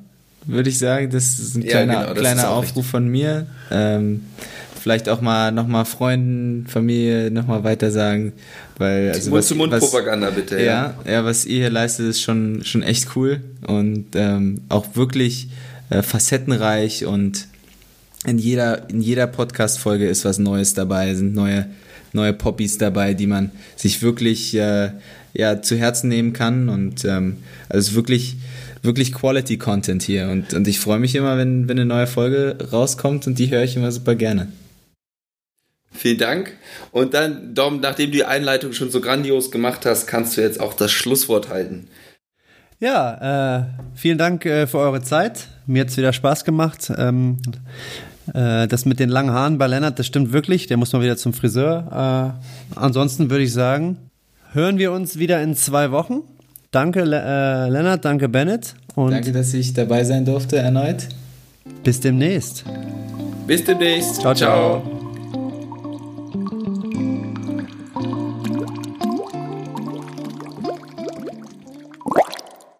Speaker 3: würde ich sagen. Das ist ein kleiner, ja, genau, kleiner Aufruf richtig. von mir. Ähm, vielleicht auch mal nochmal Freunden, Familie nochmal weiter sagen. Weil, also
Speaker 2: Mund-zu-Mund-Propaganda bitte.
Speaker 3: Ja, ja, ja, was ihr hier leistet, ist schon, schon echt cool und ähm, auch wirklich äh, facettenreich und in jeder, in jeder Podcast-Folge ist was Neues dabei, sind neue, neue Poppies dabei, die man sich wirklich äh, ja, zu Herzen nehmen kann und ähm, also wirklich wirklich Quality Content hier und, und ich freue mich immer, wenn, wenn eine neue Folge rauskommt und die höre ich immer super gerne.
Speaker 2: Vielen Dank. Und dann, Dom, nachdem du die Einleitung schon so grandios gemacht hast, kannst du jetzt auch das Schlusswort halten.
Speaker 1: Ja, äh, vielen Dank äh, für eure Zeit. Mir hat es wieder Spaß gemacht. Ähm, äh, das mit den langen Haaren bei Lennart, das stimmt wirklich. Der muss mal wieder zum Friseur. Äh, ansonsten würde ich sagen, hören wir uns wieder in zwei Wochen. Danke, Le äh, Lennart, danke, Bennett.
Speaker 3: Und danke, dass ich dabei sein durfte erneut.
Speaker 1: Bis demnächst.
Speaker 2: Bis demnächst.
Speaker 1: ciao. ciao. ciao.